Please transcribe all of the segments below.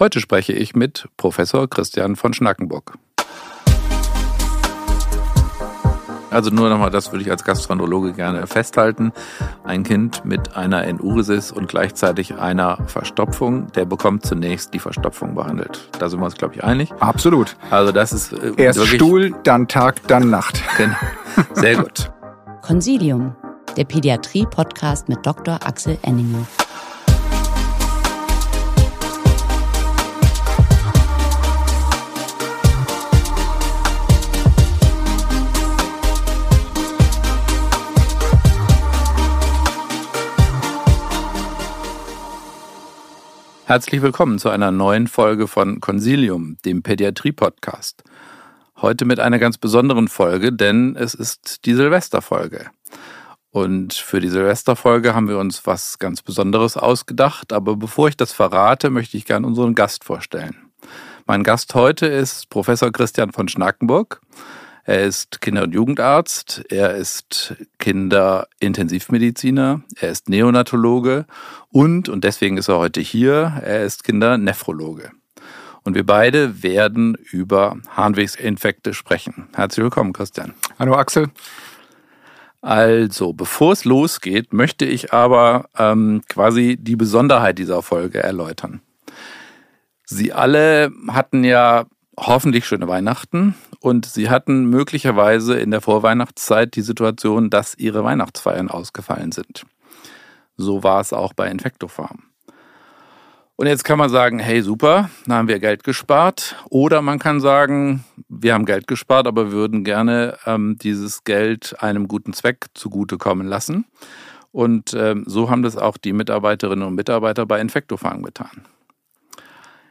Heute spreche ich mit Professor Christian von Schnackenburg. Also nur nochmal, das würde ich als Gastroenterologe gerne festhalten. Ein Kind mit einer Enuresis und gleichzeitig einer Verstopfung, der bekommt zunächst die Verstopfung behandelt. Da sind wir uns, glaube ich, einig. Absolut. Also das ist äh, erst Stuhl, dann Tag, dann Nacht. Genau. Sehr gut. Consilium, der Pädiatrie-Podcast mit Dr. Axel Enninger. Herzlich willkommen zu einer neuen Folge von Consilium, dem Pädiatrie-Podcast. Heute mit einer ganz besonderen Folge, denn es ist die Silvesterfolge. Und für die Silvesterfolge haben wir uns was ganz Besonderes ausgedacht. Aber bevor ich das verrate, möchte ich gerne unseren Gast vorstellen. Mein Gast heute ist Professor Christian von Schnackenburg. Er ist Kinder- und Jugendarzt, er ist Kinderintensivmediziner, er ist Neonatologe und, und deswegen ist er heute hier, er ist Kindernephrologe. Und wir beide werden über Harnwegsinfekte sprechen. Herzlich willkommen, Christian. Hallo, Axel. Also, bevor es losgeht, möchte ich aber ähm, quasi die Besonderheit dieser Folge erläutern. Sie alle hatten ja hoffentlich schöne Weihnachten und sie hatten möglicherweise in der Vorweihnachtszeit die Situation, dass ihre Weihnachtsfeiern ausgefallen sind. So war es auch bei Infectofarm. Und jetzt kann man sagen, hey super, da haben wir Geld gespart. Oder man kann sagen, wir haben Geld gespart, aber würden gerne ähm, dieses Geld einem guten Zweck zugutekommen lassen. Und ähm, so haben das auch die Mitarbeiterinnen und Mitarbeiter bei Infectofarm getan.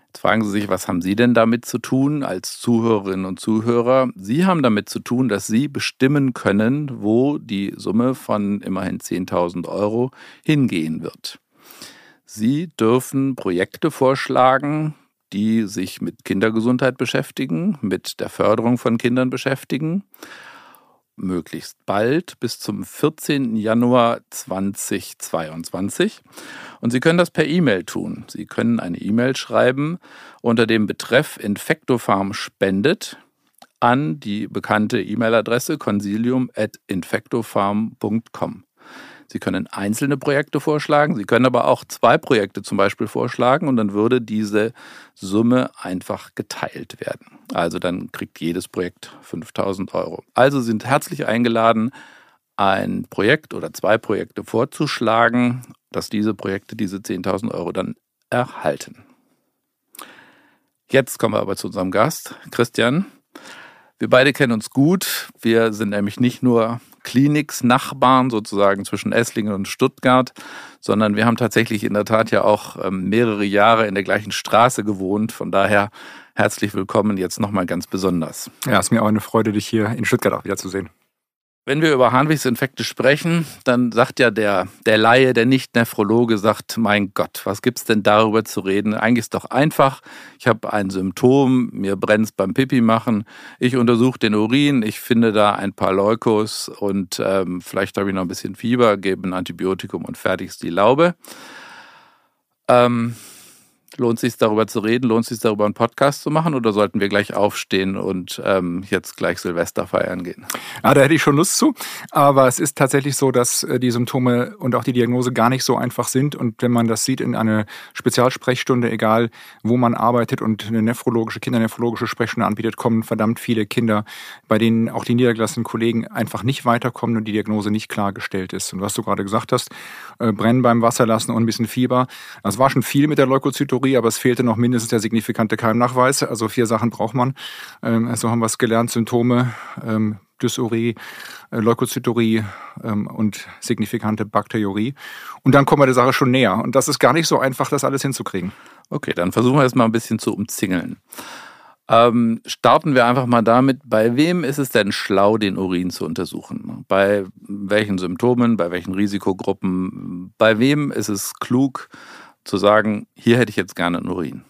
Jetzt fragen Sie sich, was haben Sie denn damit zu tun als Zuhörerinnen und Zuhörer? Sie haben damit zu tun, dass Sie bestimmen können, wo die Summe von immerhin 10.000 Euro hingehen wird. Sie dürfen Projekte vorschlagen, die sich mit Kindergesundheit beschäftigen, mit der Förderung von Kindern beschäftigen möglichst bald bis zum 14. Januar 2022. Und Sie können das per E-Mail tun. Sie können eine E-Mail schreiben unter dem Betreff Infectofarm spendet an die bekannte E-Mail-Adresse consilium.infectofarm.com. Sie können einzelne Projekte vorschlagen, Sie können aber auch zwei Projekte zum Beispiel vorschlagen und dann würde diese Summe einfach geteilt werden. Also dann kriegt jedes Projekt 5000 Euro. Also sind herzlich eingeladen, ein Projekt oder zwei Projekte vorzuschlagen, dass diese Projekte diese 10.000 Euro dann erhalten. Jetzt kommen wir aber zu unserem Gast, Christian. Wir beide kennen uns gut. Wir sind nämlich nicht nur Kliniksnachbarn sozusagen zwischen Esslingen und Stuttgart, sondern wir haben tatsächlich in der Tat ja auch ähm, mehrere Jahre in der gleichen Straße gewohnt. Von daher herzlich willkommen jetzt nochmal ganz besonders. Ja, es ist mir auch eine Freude, dich hier in Stuttgart auch wieder zu sehen. Wenn wir über Harnwegsinfekte sprechen, dann sagt ja der, der Laie, der Nicht-Nephrologe, sagt, mein Gott, was gibt es denn darüber zu reden? Eigentlich ist doch einfach. Ich habe ein Symptom, mir brennt es beim Pipi machen. Ich untersuche den Urin, ich finde da ein paar Leukos und ähm, vielleicht habe ich noch ein bisschen Fieber, gebe ein Antibiotikum und fertig ist die Laube. Ähm, Lohnt es sich darüber zu reden? Lohnt es sich darüber einen Podcast zu machen? Oder sollten wir gleich aufstehen und ähm, jetzt gleich Silvester feiern gehen? Ja, da hätte ich schon Lust zu. Aber es ist tatsächlich so, dass äh, die Symptome und auch die Diagnose gar nicht so einfach sind. Und wenn man das sieht in einer Spezialsprechstunde, egal wo man arbeitet und eine nephrologische, kindernephrologische Sprechstunde anbietet, kommen verdammt viele Kinder, bei denen auch die niedergelassenen Kollegen einfach nicht weiterkommen und die Diagnose nicht klargestellt ist. Und was du gerade gesagt hast, äh, Brennen beim Wasserlassen und ein bisschen Fieber. Das war schon viel mit der Leukozytorie Dysurie, aber es fehlte noch mindestens der signifikante Keimnachweis. Also vier Sachen braucht man. Ähm, so also haben wir es gelernt. Symptome, ähm, Dysurie, äh, Leukozytorie ähm, und signifikante Bakteriurie. Und dann kommen wir der Sache schon näher. Und das ist gar nicht so einfach, das alles hinzukriegen. Okay, dann versuchen wir es mal ein bisschen zu umzingeln. Ähm, starten wir einfach mal damit, bei wem ist es denn schlau, den Urin zu untersuchen? Bei welchen Symptomen, bei welchen Risikogruppen? Bei wem ist es klug, zu sagen, hier hätte ich jetzt gerne einen Urin?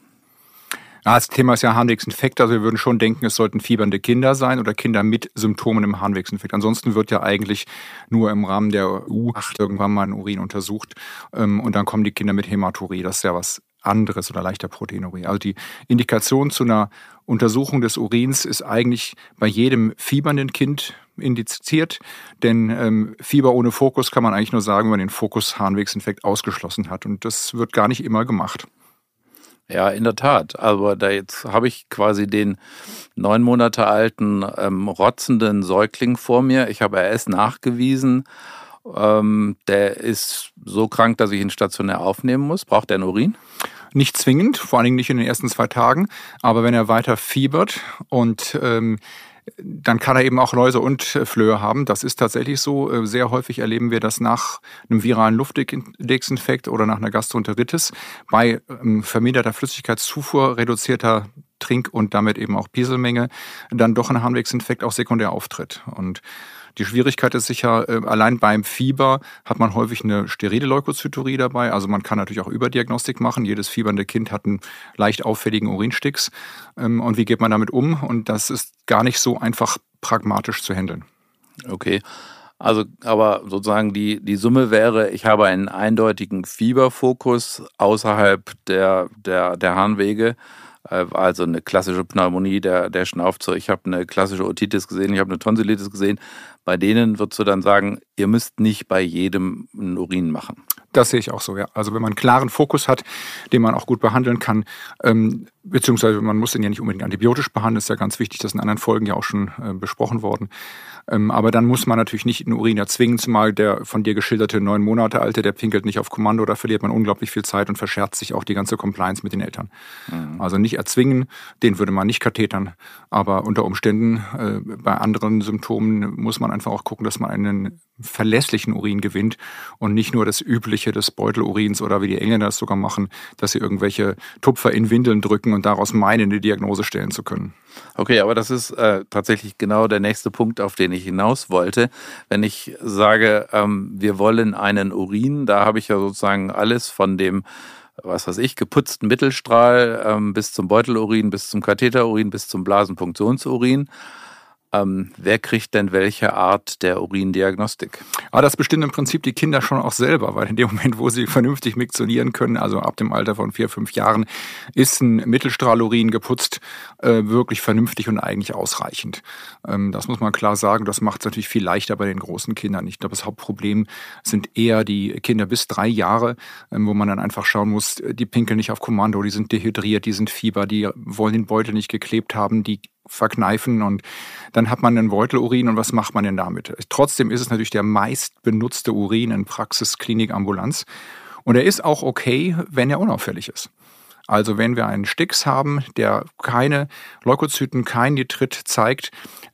Ja, das Thema ist ja Harnwegsinfekt. Also wir würden schon denken, es sollten fiebernde Kinder sein oder Kinder mit Symptomen im Harnwegsinfekt. Ansonsten wird ja eigentlich nur im Rahmen der U8 irgendwann mal ein Urin untersucht. Ähm, und dann kommen die Kinder mit Hämaturie. Das ist ja was anderes oder leichter Proteinurie. Also die Indikation zu einer Untersuchung des Urins ist eigentlich bei jedem fiebernden Kind indiziert, denn ähm, Fieber ohne Fokus kann man eigentlich nur sagen, wenn man den Fokus-Harnwegsinfekt ausgeschlossen hat. Und das wird gar nicht immer gemacht. Ja, in der Tat. Aber da jetzt habe ich quasi den neun Monate alten ähm, rotzenden Säugling vor mir. Ich habe RS nachgewiesen. Ähm, der ist so krank, dass ich ihn stationär aufnehmen muss. Braucht er einen Urin? Nicht zwingend, vor allen Dingen nicht in den ersten zwei Tagen. Aber wenn er weiter fiebert und ähm, dann kann er eben auch Läuse und Flöhe haben. Das ist tatsächlich so. Äh, sehr häufig erleben wir das nach einem viralen Luftwegsinfekt oder nach einer Gastroenteritis bei ähm, verminderter Flüssigkeitszufuhr, reduzierter Trink- und damit eben auch Pieselmenge dann doch ein Harnwegsinfekt auch sekundär auftritt. Und die Schwierigkeit ist sicher, äh, allein beim Fieber hat man häufig eine sterile Leukozyturie dabei. Also man kann natürlich auch Überdiagnostik machen. Jedes fiebernde Kind hat einen leicht auffälligen Urinsticks. Ähm, und wie geht man damit um? Und das ist gar nicht so einfach pragmatisch zu handeln. Okay. Also, aber sozusagen die, die Summe wäre, ich habe einen eindeutigen Fieberfokus außerhalb der, der, der Harnwege also eine klassische Pneumonie, der, der schnauft so. Ich habe eine klassische Otitis gesehen, ich habe eine Tonsillitis gesehen. Bei denen würdest du dann sagen, ihr müsst nicht bei jedem einen Urin machen. Das sehe ich auch so, ja. Also wenn man einen klaren Fokus hat, den man auch gut behandeln kann, ähm, beziehungsweise man muss den ja nicht unbedingt antibiotisch behandeln, ist ja ganz wichtig, das ist in anderen Folgen ja auch schon äh, besprochen worden. Ähm, aber dann muss man natürlich nicht einen Urin erzwingen, zumal der von dir geschilderte neun Monate alte, der pinkelt nicht auf Kommando, da verliert man unglaublich viel Zeit und verscherzt sich auch die ganze Compliance mit den Eltern. Mhm. Also nicht erzwingen, den würde man nicht kathetern, aber unter Umständen äh, bei anderen Symptomen muss man einfach auch gucken, dass man einen verlässlichen Urin gewinnt und nicht nur das übliche des Beutelurins oder wie die Engländer das sogar machen, dass sie irgendwelche Tupfer in Windeln drücken und daraus meinen, eine Diagnose stellen zu können. Okay, aber das ist äh, tatsächlich genau der nächste Punkt, auf den ich hinaus wollte. Wenn ich sage, ähm, wir wollen einen Urin, da habe ich ja sozusagen alles von dem was weiß ich, geputzten Mittelstrahl ähm, bis zum Beutelurin, bis zum Katheterurin, bis zum Blasenpunktionsurin. Ähm, wer kriegt denn welche Art der Urindiagnostik? Aber das bestimmt im Prinzip die Kinder schon auch selber, weil in dem Moment, wo sie vernünftig miktionieren können, also ab dem Alter von vier, fünf Jahren, ist ein Mittelstrahlurin geputzt äh, wirklich vernünftig und eigentlich ausreichend. Ähm, das muss man klar sagen. Das macht es natürlich viel leichter bei den großen Kindern. Ich glaube, das Hauptproblem sind eher die Kinder bis drei Jahre, ähm, wo man dann einfach schauen muss, die pinkeln nicht auf Kommando, die sind dehydriert, die sind Fieber, die wollen den Beutel nicht geklebt haben, die verkneifen und dann hat man einen Beutelurin und was macht man denn damit? Trotzdem ist es natürlich der meist benutzte Urin in Praxis, Klinik, Ambulanz und er ist auch okay, wenn er unauffällig ist. Also wenn wir einen Stix haben, der keine Leukozyten, kein Nitrit zeigt,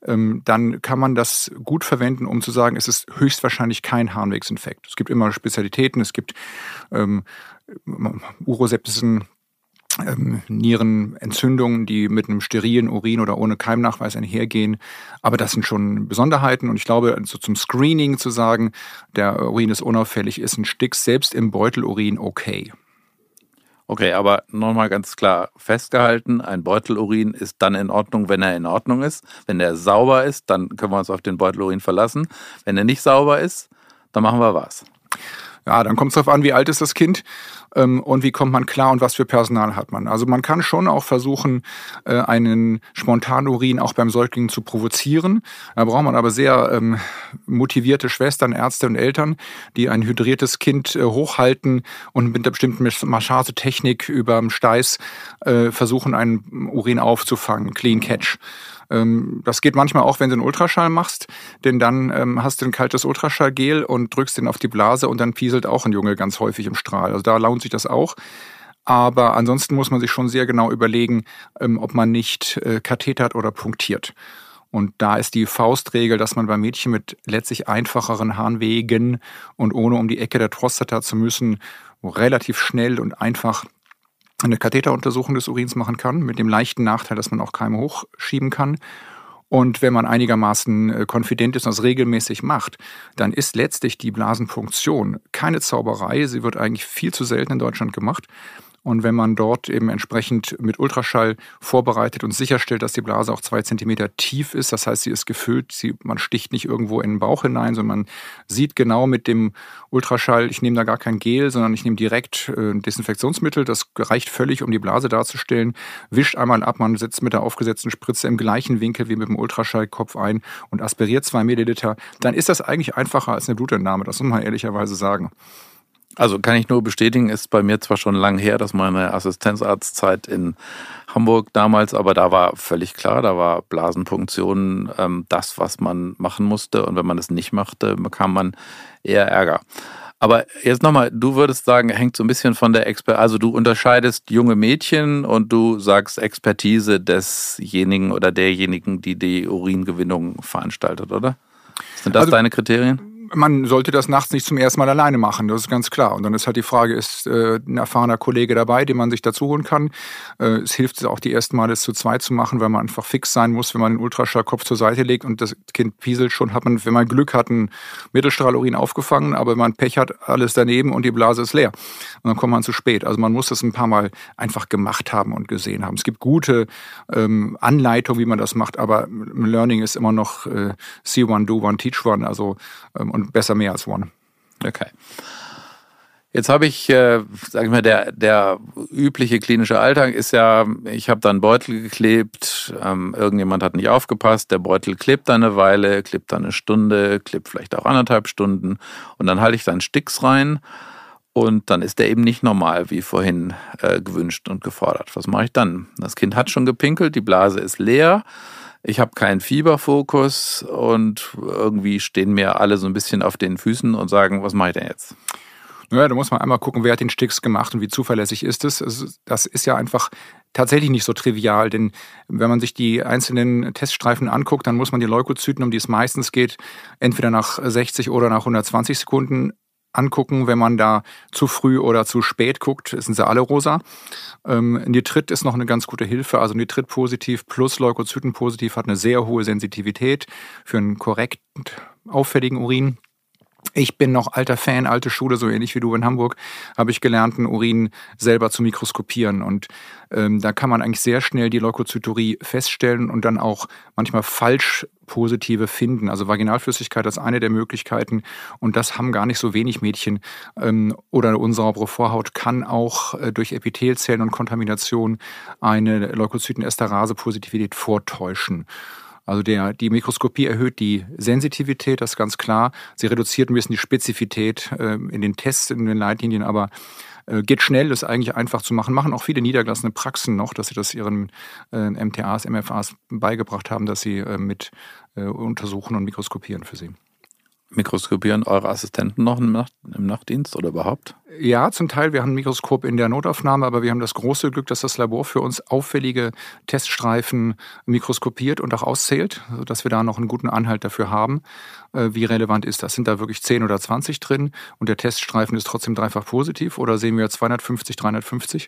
ähm, dann kann man das gut verwenden, um zu sagen, es ist höchstwahrscheinlich kein Harnwegsinfekt. Es gibt immer Spezialitäten, es gibt ähm, uroseptischen ähm, Nierenentzündungen, die mit einem sterilen Urin oder ohne Keimnachweis einhergehen. Aber das sind schon Besonderheiten. Und ich glaube, so zum Screening zu sagen, der Urin ist unauffällig, ist ein Stix selbst im Beutelurin okay. Okay, aber nochmal ganz klar festgehalten, ein Beutelurin ist dann in Ordnung, wenn er in Ordnung ist. Wenn er sauber ist, dann können wir uns auf den Beutelurin verlassen. Wenn er nicht sauber ist, dann machen wir was. Ja, dann kommt es darauf an, wie alt ist das Kind ähm, und wie kommt man klar und was für Personal hat man. Also man kann schon auch versuchen, äh, einen Spontanurin auch beim Säugling zu provozieren. Da braucht man aber sehr ähm, motivierte Schwestern, Ärzte und Eltern, die ein hydriertes Kind äh, hochhalten und mit einer bestimmten Massagetechnik über dem Steiß äh, versuchen, einen Urin aufzufangen, Clean Catch. Ähm, das geht manchmal auch, wenn du einen Ultraschall machst, denn dann ähm, hast du ein kaltes Ultraschallgel und drückst den auf die Blase und dann pieselt auch ein Junge ganz häufig im Strahl. Also da lohnt sich das auch. Aber ansonsten muss man sich schon sehr genau überlegen, ähm, ob man nicht äh, kathetert oder punktiert. Und da ist die Faustregel, dass man bei Mädchen mit letztlich einfacheren Harnwegen und ohne um die Ecke der Prostata zu müssen, relativ schnell und einfach eine Katheteruntersuchung des Urins machen kann, mit dem leichten Nachteil, dass man auch Keime hochschieben kann. Und wenn man einigermaßen äh, konfident ist und das regelmäßig macht, dann ist letztlich die Blasenpunktion keine Zauberei. Sie wird eigentlich viel zu selten in Deutschland gemacht. Und wenn man dort eben entsprechend mit Ultraschall vorbereitet und sicherstellt, dass die Blase auch zwei Zentimeter tief ist, das heißt, sie ist gefüllt, sie, man sticht nicht irgendwo in den Bauch hinein, sondern man sieht genau mit dem Ultraschall, ich nehme da gar kein Gel, sondern ich nehme direkt äh, ein Desinfektionsmittel, das reicht völlig, um die Blase darzustellen, wischt einmal ab, man setzt mit der aufgesetzten Spritze im gleichen Winkel wie mit dem Ultraschallkopf ein und aspiriert zwei Milliliter, dann ist das eigentlich einfacher als eine Blutentnahme, das muss man ehrlicherweise sagen. Also kann ich nur bestätigen, ist bei mir zwar schon lang her, dass meine Assistenzarztzeit in Hamburg damals, aber da war völlig klar, da war Blasenpunktion ähm, das, was man machen musste. Und wenn man es nicht machte, bekam man eher Ärger. Aber jetzt nochmal, du würdest sagen, hängt so ein bisschen von der Expertise, also du unterscheidest junge Mädchen und du sagst Expertise desjenigen oder derjenigen, die die Uringewinnung veranstaltet, oder? Sind das also, deine Kriterien? Man sollte das nachts nicht zum ersten Mal alleine machen, das ist ganz klar. Und dann ist halt die Frage, ist äh, ein erfahrener Kollege dabei, den man sich dazu holen kann? Äh, es hilft auch die ersten Male, es zu zweit zu machen, weil man einfach fix sein muss, wenn man den Ultraschallkopf zur Seite legt und das Kind pieselt schon, hat man, wenn man Glück hat, einen Mittelstrahlurin aufgefangen, aber wenn man Pech hat, alles daneben und die Blase ist leer. Und dann kommt man zu spät. Also man muss das ein paar Mal einfach gemacht haben und gesehen haben. Es gibt gute ähm, Anleitungen, wie man das macht, aber Learning ist immer noch äh, see one, do one, teach one. Also ähm, und besser mehr als One. Okay. Jetzt habe ich, äh, sag ich mal, der, der übliche klinische Alltag ist ja, ich habe da einen Beutel geklebt, ähm, irgendjemand hat nicht aufgepasst, der Beutel klebt da eine Weile, klebt da eine Stunde, klebt vielleicht auch anderthalb Stunden und dann halte ich da einen Sticks rein und dann ist der eben nicht normal, wie vorhin äh, gewünscht und gefordert. Was mache ich dann? Das Kind hat schon gepinkelt, die Blase ist leer ich habe keinen Fieberfokus und irgendwie stehen mir alle so ein bisschen auf den Füßen und sagen, was mache ich denn jetzt? Naja, da muss man einmal gucken, wer hat den Sticks gemacht und wie zuverlässig ist es. Das ist ja einfach tatsächlich nicht so trivial, denn wenn man sich die einzelnen Teststreifen anguckt, dann muss man die Leukozyten, um die es meistens geht, entweder nach 60 oder nach 120 Sekunden angucken, wenn man da zu früh oder zu spät guckt, sind sie alle rosa. Ähm, Nitrit ist noch eine ganz gute Hilfe. Also Nitrit positiv plus Leukozyten positiv hat eine sehr hohe Sensitivität für einen korrekt auffälligen Urin. Ich bin noch alter Fan, alte Schule, so ähnlich wie du in Hamburg, habe ich gelernt, einen Urin selber zu mikroskopieren. Und ähm, da kann man eigentlich sehr schnell die Leukozyturie feststellen und dann auch manchmal falsch positive finden. Also Vaginalflüssigkeit ist eine der Möglichkeiten und das haben gar nicht so wenig Mädchen. Ähm, oder unsaubere Vorhaut kann auch äh, durch Epithelzellen und Kontamination eine Leukozytenesterase-Positivität vortäuschen. Also der, die Mikroskopie erhöht die Sensitivität, das ist ganz klar. Sie reduziert ein bisschen die Spezifität äh, in den Tests, in den Leitlinien, aber äh, geht schnell, ist eigentlich einfach zu machen. Machen auch viele niedergelassene Praxen noch, dass sie das ihren äh, MTAs, MFAs beigebracht haben, dass sie äh, mit äh, untersuchen und mikroskopieren für sie. Mikroskopieren eure Assistenten noch im, Nacht, im Nachtdienst oder überhaupt? Ja, zum Teil. Wir haben ein Mikroskop in der Notaufnahme, aber wir haben das große Glück, dass das Labor für uns auffällige Teststreifen mikroskopiert und auch auszählt, sodass wir da noch einen guten Anhalt dafür haben. Äh, wie relevant ist das? Sind da wirklich 10 oder 20 drin und der Teststreifen ist trotzdem dreifach positiv oder sehen wir 250, 350?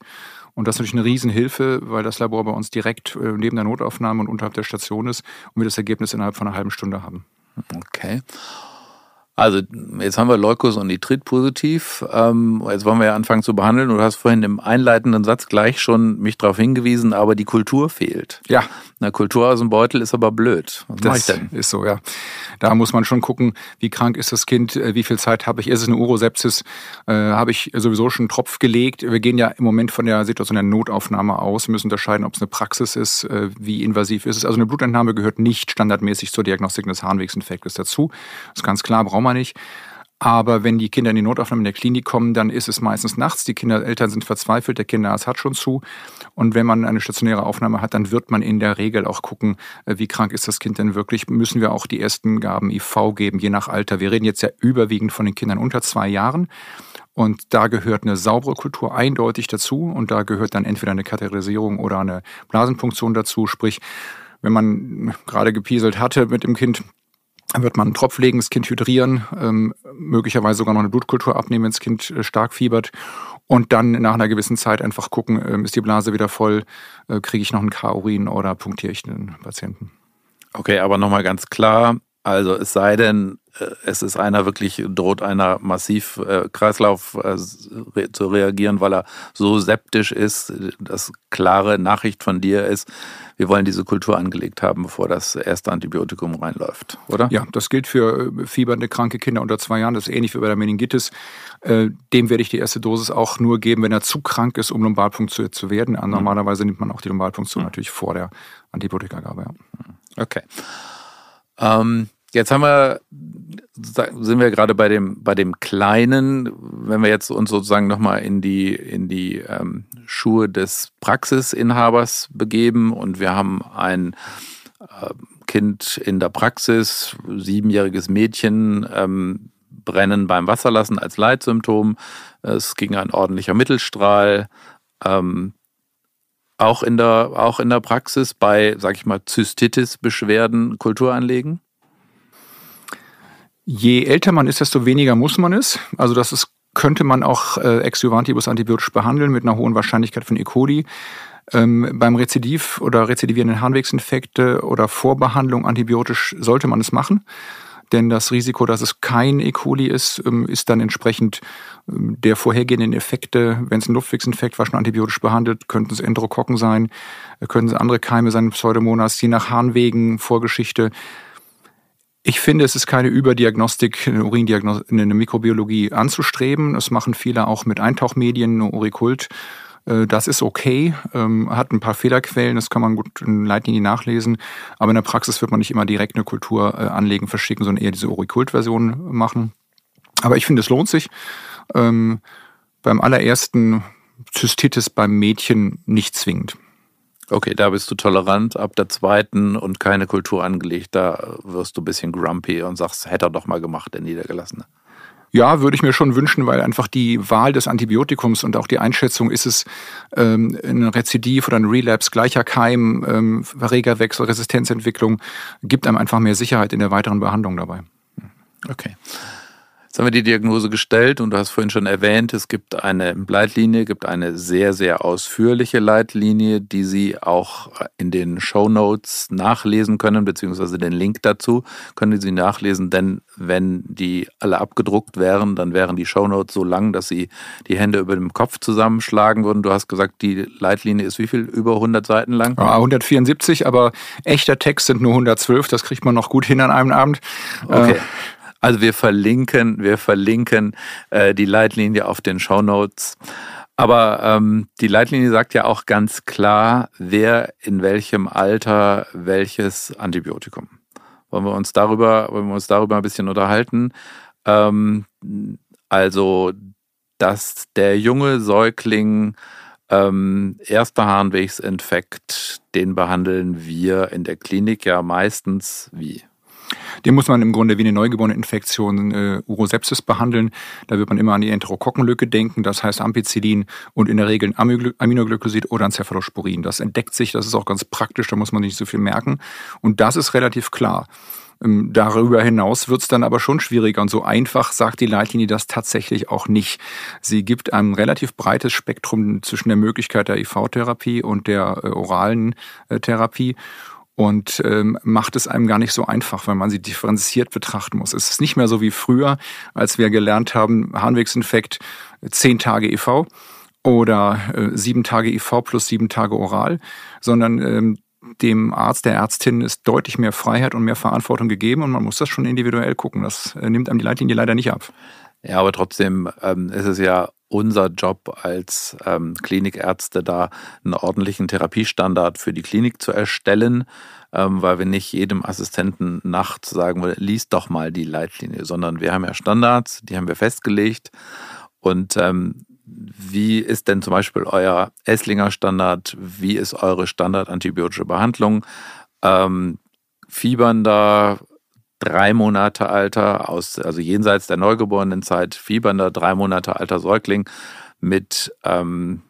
Und das ist natürlich eine Riesenhilfe, weil das Labor bei uns direkt äh, neben der Notaufnahme und unterhalb der Station ist und wir das Ergebnis innerhalb von einer halben Stunde haben. Okay. Also jetzt haben wir Leukos und Nitrit positiv. Ähm, jetzt wollen wir ja anfangen zu behandeln. Du hast vorhin im einleitenden Satz gleich schon mich darauf hingewiesen, aber die Kultur fehlt. Ja. Eine Kultur aus dem Beutel ist aber blöd. Was das ich denn? ist so, ja. Da muss man schon gucken, wie krank ist das Kind, äh, wie viel Zeit habe ich, ist es eine Urosepsis, äh, habe ich sowieso schon einen Tropf gelegt. Wir gehen ja im Moment von der Situation der Notaufnahme aus, müssen unterscheiden, ob es eine Praxis ist, äh, wie invasiv ist es. Also eine Blutentnahme gehört nicht standardmäßig zur Diagnostik des Harnwegsinfektes dazu. Das ist ganz klar, brauchen wir nicht. Aber wenn die Kinder in die Notaufnahme in der Klinik kommen, dann ist es meistens nachts. Die Kinder, Eltern sind verzweifelt, der Kinderarzt hat schon zu. Und wenn man eine stationäre Aufnahme hat, dann wird man in der Regel auch gucken, äh, wie krank ist das Kind denn wirklich. Müssen wir auch die ersten Gaben IV geben, je nach Alter. Wir reden jetzt ja überwiegend von den Kindern unter zwei Jahren. Und da gehört eine saubere Kultur eindeutig dazu. Und da gehört dann entweder eine Katheterisierung oder eine Blasenpunktion dazu. Sprich, wenn man gerade gepieselt hatte mit dem Kind, wird man einen Tropf legen, das Kind hydrieren, ähm, möglicherweise sogar noch eine Blutkultur abnehmen, wenn das Kind äh, stark fiebert. Und dann nach einer gewissen Zeit einfach gucken, ähm, ist die Blase wieder voll, äh, kriege ich noch einen K-Urin oder punktiere ich den Patienten. Okay, aber nochmal ganz klar, Also es sei denn, äh, es ist einer wirklich, droht einer massiv äh, Kreislauf äh, zu reagieren, weil er so septisch ist. Das klare Nachricht von dir ist, wir wollen diese Kultur angelegt haben, bevor das erste Antibiotikum reinläuft, oder? Ja, das gilt für äh, fiebernde, kranke Kinder unter zwei Jahren. Das ist ähnlich wie bei der Meningitis. Äh, dem werde ich die erste Dosis auch nur geben, wenn er zu krank ist, um lumbalpunktiert zu werden. Mhm. Normalerweise nimmt man auch die Lumbalpunktion mhm. natürlich vor der Antibiotikagabe. Ja. Okay. Ähm, Jetzt haben wir, sind wir gerade bei dem, bei dem Kleinen, wenn wir jetzt uns sozusagen nochmal in die, in die ähm, Schuhe des Praxisinhabers begeben und wir haben ein äh, Kind in der Praxis, siebenjähriges Mädchen, ähm, brennen beim Wasserlassen als Leitsymptom. Es ging ein ordentlicher Mittelstrahl. Ähm, auch in der, auch in der Praxis bei, sag ich mal, Zystitis-Beschwerden Kultur anlegen? Je älter man ist, desto weniger muss man es. Also das ist, könnte man auch äh, ex juvantibus antibiotisch behandeln mit einer hohen Wahrscheinlichkeit von E. coli. Ähm, beim Rezidiv oder rezidivierenden Harnwegsinfekte oder Vorbehandlung antibiotisch sollte man es machen. Denn das Risiko, dass es kein E. coli ist, ähm, ist dann entsprechend ähm, der vorhergehenden Effekte. Wenn es ein Luftwegsinfekt war, schon antibiotisch behandelt, könnten es Enterokokken sein, äh, könnten es andere Keime sein, Pseudomonas, je nach Harnwegen, Vorgeschichte. Ich finde, es ist keine Überdiagnostik, eine Urindiagnostik, eine Mikrobiologie anzustreben. Das machen viele auch mit Eintauchmedien, Urikult. Äh, das ist okay, ähm, hat ein paar Fehlerquellen, das kann man gut in Leitlinien nachlesen. Aber in der Praxis wird man nicht immer direkt eine Kultur äh, anlegen, verschicken, sondern eher diese Urikult-Version machen. Aber ich finde, es lohnt sich. Ähm, beim allerersten Zystitis beim Mädchen nicht zwingend. Okay, da bist du tolerant. Ab der zweiten und keine Kultur angelegt, da wirst du ein bisschen grumpy und sagst, hätte er doch mal gemacht, der Niedergelassene. Ja, würde ich mir schon wünschen, weil einfach die Wahl des Antibiotikums und auch die Einschätzung, ist es ähm, ein Rezidiv oder ein Relapse, gleicher Keim, ähm, Verregerwechsel, Resistenzentwicklung, gibt einem einfach mehr Sicherheit in der weiteren Behandlung dabei. Okay. Jetzt haben wir die Diagnose gestellt und du hast vorhin schon erwähnt, es gibt eine Leitlinie, gibt eine sehr, sehr ausführliche Leitlinie, die Sie auch in den Show Notes nachlesen können, beziehungsweise den Link dazu können Sie nachlesen, denn wenn die alle abgedruckt wären, dann wären die Show Notes so lang, dass Sie die Hände über dem Kopf zusammenschlagen würden. Du hast gesagt, die Leitlinie ist wie viel? Über 100 Seiten lang? Ja, 174, aber echter Text sind nur 112, das kriegt man noch gut hin an einem Abend. Okay. Äh, also wir verlinken, wir verlinken äh, die Leitlinie auf den Show Notes. Aber ähm, die Leitlinie sagt ja auch ganz klar, wer in welchem Alter welches Antibiotikum. Wollen wir uns darüber, wollen wir uns darüber ein bisschen unterhalten? Ähm, also, dass der junge Säugling ähm, erster Harnwegsinfekt, den behandeln wir in der Klinik ja meistens wie? Den muss man im Grunde wie eine neugeborene Infektion äh, Urosepsis behandeln. Da wird man immer an die Enterokokkenlücke denken, das heißt Ampicillin und in der Regel ein Aminoglykosid oder ein Cephalosporin. Das entdeckt sich, das ist auch ganz praktisch, da muss man nicht so viel merken. Und das ist relativ klar. Ähm, darüber hinaus wird es dann aber schon schwieriger und so einfach sagt die Leitlinie das tatsächlich auch nicht. Sie gibt ein relativ breites Spektrum zwischen der Möglichkeit der IV-Therapie und der äh, oralen äh, Therapie und ähm, macht es einem gar nicht so einfach, weil man sie differenziert betrachten muss. Es ist nicht mehr so wie früher, als wir gelernt haben, Harnwegsinfekt, zehn Tage EV oder äh, sieben Tage IV plus sieben Tage oral, sondern ähm, dem Arzt, der Ärztin ist deutlich mehr Freiheit und mehr Verantwortung gegeben und man muss das schon individuell gucken. Das äh, nimmt einem die Leitlinie leider nicht ab. Ja, aber trotzdem ähm, ist es ja unser Job als ähm, Klinikärzte da einen ordentlichen Therapiestandard für die Klinik zu erstellen, ähm, weil wir nicht jedem Assistenten nachts sagen, liest doch mal die Leitlinie, sondern wir haben ja Standards, die haben wir festgelegt. Und ähm, wie ist denn zum Beispiel euer Esslinger Standard? Wie ist eure standardantibiotische Behandlung? Ähm, fiebernder, drei Monate alter, aus, also jenseits der Neugeborenenzeit, fiebernder, drei Monate alter Säugling mit ähm,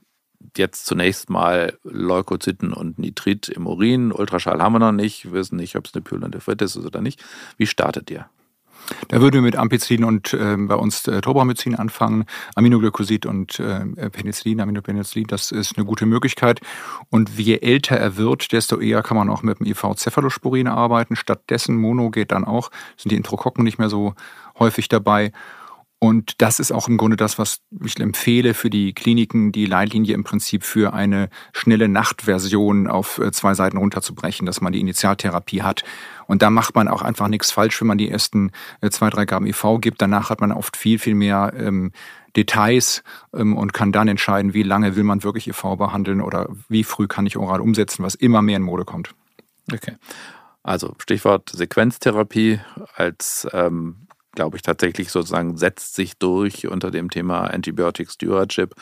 jetzt zunächst mal Leukozyten und Nitrit im Urin. Ultraschall haben wir noch nicht, wir wissen nicht, ob es eine Pyelonephritis ist oder nicht. Wie startet ihr? Da würden wir mit Ampicillin und äh, bei uns äh, Tobramycin anfangen, Aminoglycosid und äh, Penicillin, Aminopenicillin, das ist eine gute Möglichkeit. Und je älter er wird, desto eher kann man auch mit dem IV-Cephalosporin arbeiten. Stattdessen Mono geht dann auch, sind die Introkokken nicht mehr so häufig dabei. Und das ist auch im Grunde das, was ich empfehle für die Kliniken, die Leitlinie im Prinzip für eine schnelle Nachtversion auf äh, zwei Seiten runterzubrechen, dass man die Initialtherapie hat. Und da macht man auch einfach nichts falsch, wenn man die ersten äh, zwei, drei Gramm IV gibt. Danach hat man oft viel, viel mehr ähm, Details ähm, und kann dann entscheiden, wie lange will man wirklich IV behandeln oder wie früh kann ich oral umsetzen, was immer mehr in Mode kommt. Okay. Also Stichwort Sequenztherapie als ähm, glaube ich, tatsächlich sozusagen setzt sich durch unter dem Thema Antibiotic Stewardship,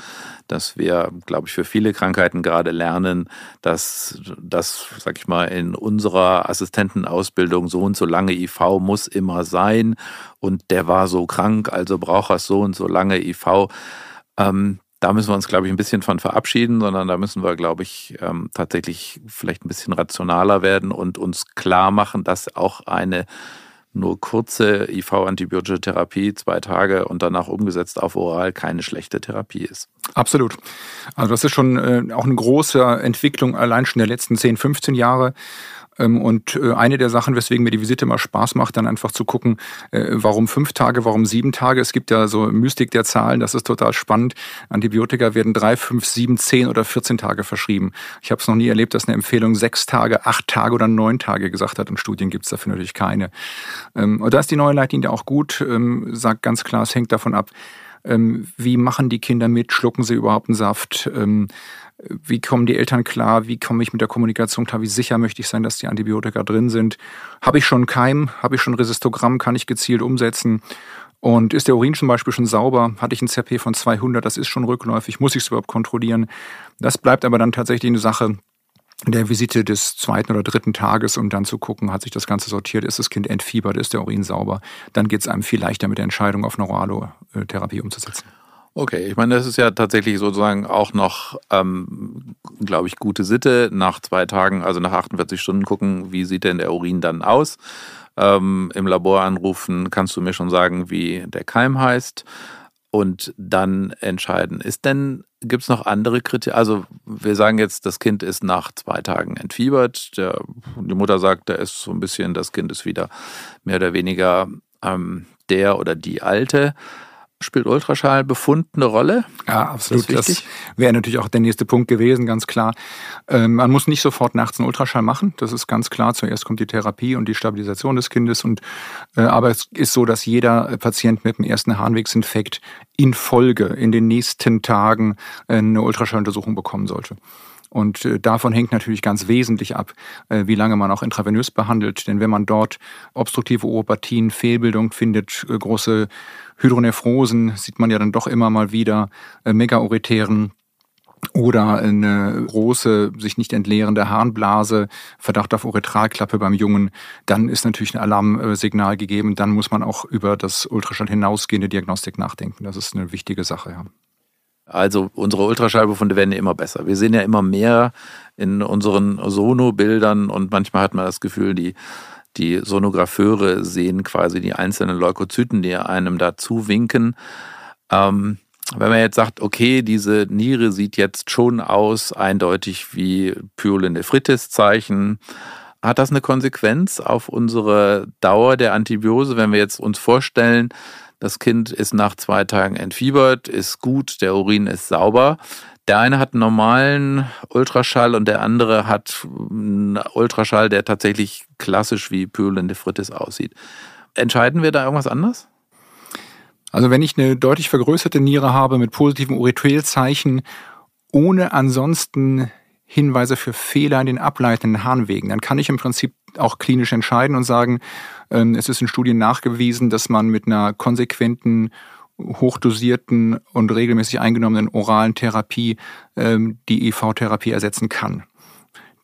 dass wir, glaube ich, für viele Krankheiten gerade lernen, dass das, sag ich mal, in unserer Assistentenausbildung so und so lange IV muss immer sein und der war so krank, also braucht er so und so lange IV. Ähm, da müssen wir uns, glaube ich, ein bisschen von verabschieden, sondern da müssen wir, glaube ich, ähm, tatsächlich vielleicht ein bisschen rationaler werden und uns klar machen, dass auch eine nur kurze IV-antibiotische Therapie, zwei Tage und danach umgesetzt auf oral, keine schlechte Therapie ist. Absolut. Also das ist schon äh, auch eine große Entwicklung allein schon der letzten 10, 15 Jahre. Ähm, und äh, eine der Sachen, weswegen mir die Visite immer Spaß macht, dann einfach zu gucken, äh, warum fünf Tage, warum sieben Tage. Es gibt ja so Mystik der Zahlen, das ist total spannend. Antibiotika werden drei, fünf, sieben, zehn oder 14 Tage verschrieben. Ich habe es noch nie erlebt, dass eine Empfehlung sechs Tage, acht Tage oder neun Tage gesagt hat und Studien gibt es dafür natürlich keine. Ähm, und da ist die neue Leitlinie auch gut, ähm, sagt ganz klar, es hängt davon ab, wie machen die Kinder mit, schlucken sie überhaupt einen Saft, wie kommen die Eltern klar, wie komme ich mit der Kommunikation klar, wie sicher möchte ich sein, dass die Antibiotika drin sind. Habe ich schon Keim, habe ich schon Resistogramm, kann ich gezielt umsetzen. Und ist der Urin zum Beispiel schon sauber? Hatte ich ein CRP von 200? Das ist schon rückläufig. Muss ich es überhaupt kontrollieren? Das bleibt aber dann tatsächlich eine Sache der Visite des zweiten oder dritten Tages, um dann zu gucken, hat sich das Ganze sortiert, ist das Kind entfiebert, ist der Urin sauber? Dann geht es einem viel leichter mit der Entscheidung auf Neuralo-Therapie umzusetzen. Okay, ich meine, das ist ja tatsächlich sozusagen auch noch, ähm, glaube ich, gute Sitte. Nach zwei Tagen, also nach 48 Stunden gucken, wie sieht denn der Urin dann aus. Ähm, Im Labor anrufen, kannst du mir schon sagen, wie der Keim heißt und dann entscheiden. Ist denn, gibt es noch andere Kriterien? Also wir sagen jetzt, das Kind ist nach zwei Tagen entfiebert. Der, die Mutter sagt, da ist so ein bisschen, das Kind ist wieder mehr oder weniger ähm, der oder die Alte. Spielt Ultraschallbefund eine Rolle? Ja, absolut. Das, das wäre natürlich auch der nächste Punkt gewesen, ganz klar. Ähm, man muss nicht sofort nachts einen Ultraschall machen. Das ist ganz klar. Zuerst kommt die Therapie und die Stabilisation des Kindes. Und, äh, aber es ist so, dass jeder Patient mit dem ersten Harnwegsinfekt in Folge in den nächsten Tagen eine Ultraschalluntersuchung bekommen sollte. Und äh, davon hängt natürlich ganz wesentlich ab, äh, wie lange man auch intravenös behandelt. Denn wenn man dort obstruktive Uropathien, Fehlbildung findet, äh, große Hydronephrosen, sieht man ja dann doch immer mal wieder, Megauritären, oder eine große, sich nicht entleerende Harnblase, Verdacht auf Uretralklappe beim Jungen, dann ist natürlich ein Alarmsignal gegeben. Dann muss man auch über das Ultraschall hinausgehende Diagnostik nachdenken. Das ist eine wichtige Sache. Ja. Also unsere Ultraschallbefunde werden ja immer besser. Wir sehen ja immer mehr in unseren Sono-Bildern und manchmal hat man das Gefühl, die, die Sonographeure sehen quasi die einzelnen Leukozyten, die einem da zuwinken. Ähm, wenn man jetzt sagt, okay, diese Niere sieht jetzt schon aus, eindeutig wie Pyelonephritis-Zeichen, hat das eine Konsequenz auf unsere Dauer der Antibiose, wenn wir jetzt uns vorstellen, das Kind ist nach zwei Tagen entfiebert, ist gut, der Urin ist sauber. Der eine hat einen normalen Ultraschall und der andere hat einen Ultraschall, der tatsächlich klassisch wie Pyelonephritis aussieht. Entscheiden wir da irgendwas anders? Also wenn ich eine deutlich vergrößerte Niere habe mit positiven Urethrelzeichen, ohne ansonsten Hinweise für Fehler in den ableitenden Harnwegen, dann kann ich im Prinzip auch klinisch entscheiden und sagen, ähm, es ist in Studien nachgewiesen, dass man mit einer konsequenten hochdosierten und regelmäßig eingenommenen oralen Therapie ähm, die EV-Therapie ersetzen kann.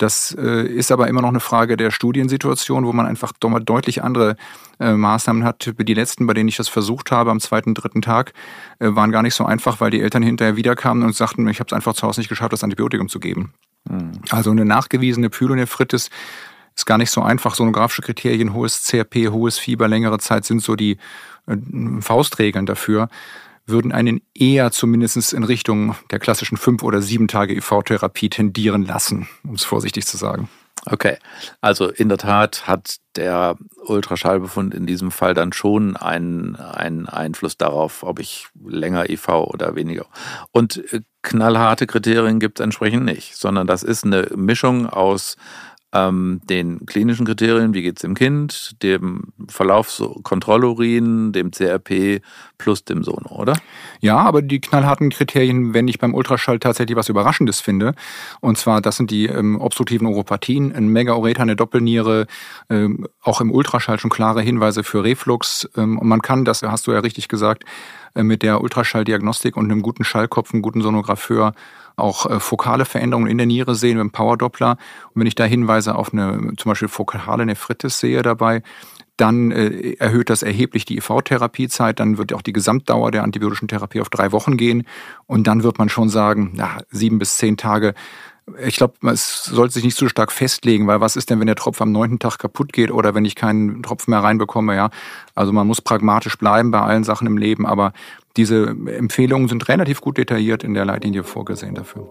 Das äh, ist aber immer noch eine Frage der Studiensituation, wo man einfach deutlich andere äh, Maßnahmen hat. Die letzten, bei denen ich das versucht habe, am zweiten, dritten Tag, äh, waren gar nicht so einfach, weil die Eltern hinterher wiederkamen und sagten, ich habe es einfach zu Hause nicht geschafft, das Antibiotikum zu geben. Mhm. Also eine nachgewiesene Pyelonephritis ist gar nicht so einfach. Sonografische Kriterien, hohes CRP, hohes Fieber, längere Zeit sind so die äh, Faustregeln dafür würden einen eher zumindest in Richtung der klassischen fünf oder sieben Tage IV-Therapie tendieren lassen, um es vorsichtig zu sagen. Okay, also in der Tat hat der Ultraschallbefund in diesem Fall dann schon einen, einen Einfluss darauf, ob ich länger IV oder weniger. Und äh, knallharte Kriterien gibt es entsprechend nicht, sondern das ist eine Mischung aus ähm, den klinischen Kriterien, wie geht es dem Kind, dem Verlaufskontrollurin, dem CRP plus dem Sono, oder? Ja, aber die knallharten Kriterien, wenn ich beim Ultraschall tatsächlich was Überraschendes finde, und zwar das sind die ähm, obstruktiven Oropathien, ein Megaureter, eine Doppelniere, ähm, auch im Ultraschall schon klare Hinweise für Reflux. Ähm, und man kann, das hast du ja richtig gesagt, äh, mit der Ultraschalldiagnostik und einem guten Schallkopf, einem guten Sonographeur auch äh, fokale Veränderungen in der Niere sehen mit dem Powerdoppler. Und wenn ich da Hinweise auf eine zum Beispiel fokale Nephritis sehe dabei, dann äh, erhöht das erheblich die IV-Therapiezeit, dann wird auch die Gesamtdauer der antibiotischen Therapie auf drei Wochen gehen und dann wird man schon sagen, na, sieben bis zehn Tage ich glaube, es sollte sich nicht zu stark festlegen, weil was ist denn, wenn der Tropf am neunten Tag kaputt geht oder wenn ich keinen Tropf mehr reinbekomme, ja? Also man muss pragmatisch bleiben bei allen Sachen im Leben, aber diese Empfehlungen sind relativ gut detailliert in der Leitlinie vorgesehen dafür.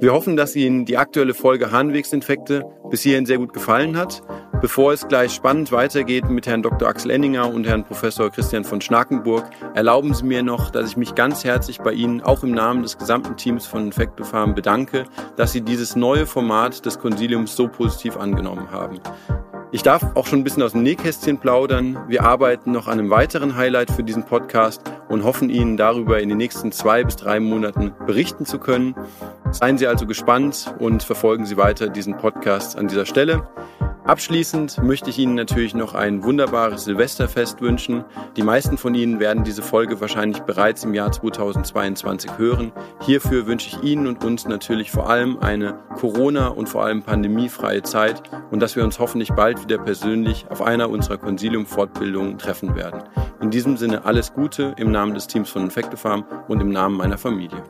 Wir hoffen, dass Ihnen die aktuelle Folge Harnwegsinfekte bis hierhin sehr gut gefallen hat. Bevor es gleich spannend weitergeht mit Herrn Dr. Axel Enninger und Herrn Professor Christian von Schnakenburg, erlauben Sie mir noch, dass ich mich ganz herzlich bei Ihnen, auch im Namen des gesamten Teams von Infectofarm, bedanke, dass Sie dieses neue Format des Konsiliums so positiv angenommen haben. Ich darf auch schon ein bisschen aus dem Nähkästchen plaudern. Wir arbeiten noch an einem weiteren Highlight für diesen Podcast und hoffen Ihnen darüber in den nächsten zwei bis drei Monaten berichten zu können. Seien Sie also gespannt und verfolgen Sie weiter diesen Podcast an dieser Stelle. Abschließend möchte ich Ihnen natürlich noch ein wunderbares Silvesterfest wünschen. Die meisten von Ihnen werden diese Folge wahrscheinlich bereits im Jahr 2022 hören. Hierfür wünsche ich Ihnen und uns natürlich vor allem eine Corona- und vor allem pandemiefreie Zeit und dass wir uns hoffentlich bald wieder persönlich auf einer unserer Consilium-Fortbildungen treffen werden. In diesem Sinne alles Gute im Namen des Teams von Infectofarm und im Namen meiner Familie.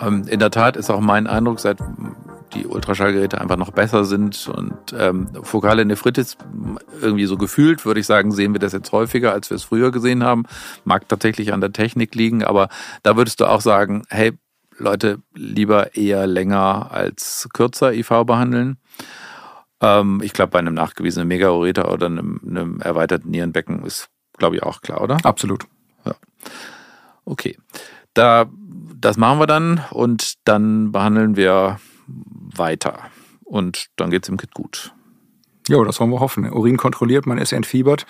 Ähm, in der Tat ist auch mein Eindruck, seit die Ultraschallgeräte einfach noch besser sind und ähm, fokale Nephritis irgendwie so gefühlt, würde ich sagen, sehen wir das jetzt häufiger, als wir es früher gesehen haben. Mag tatsächlich an der Technik liegen, aber da würdest du auch sagen, hey, Leute, lieber eher länger als kürzer IV behandeln. Ähm, ich glaube, bei einem nachgewiesenen Megaureter oder einem, einem erweiterten Nierenbecken ist, glaube ich, auch klar, oder? Absolut. Ja. Okay. Da das machen wir dann und dann behandeln wir weiter. Und dann geht es dem Kind gut. Ja, das wollen wir hoffen. Urin kontrolliert, man ist entfiebert.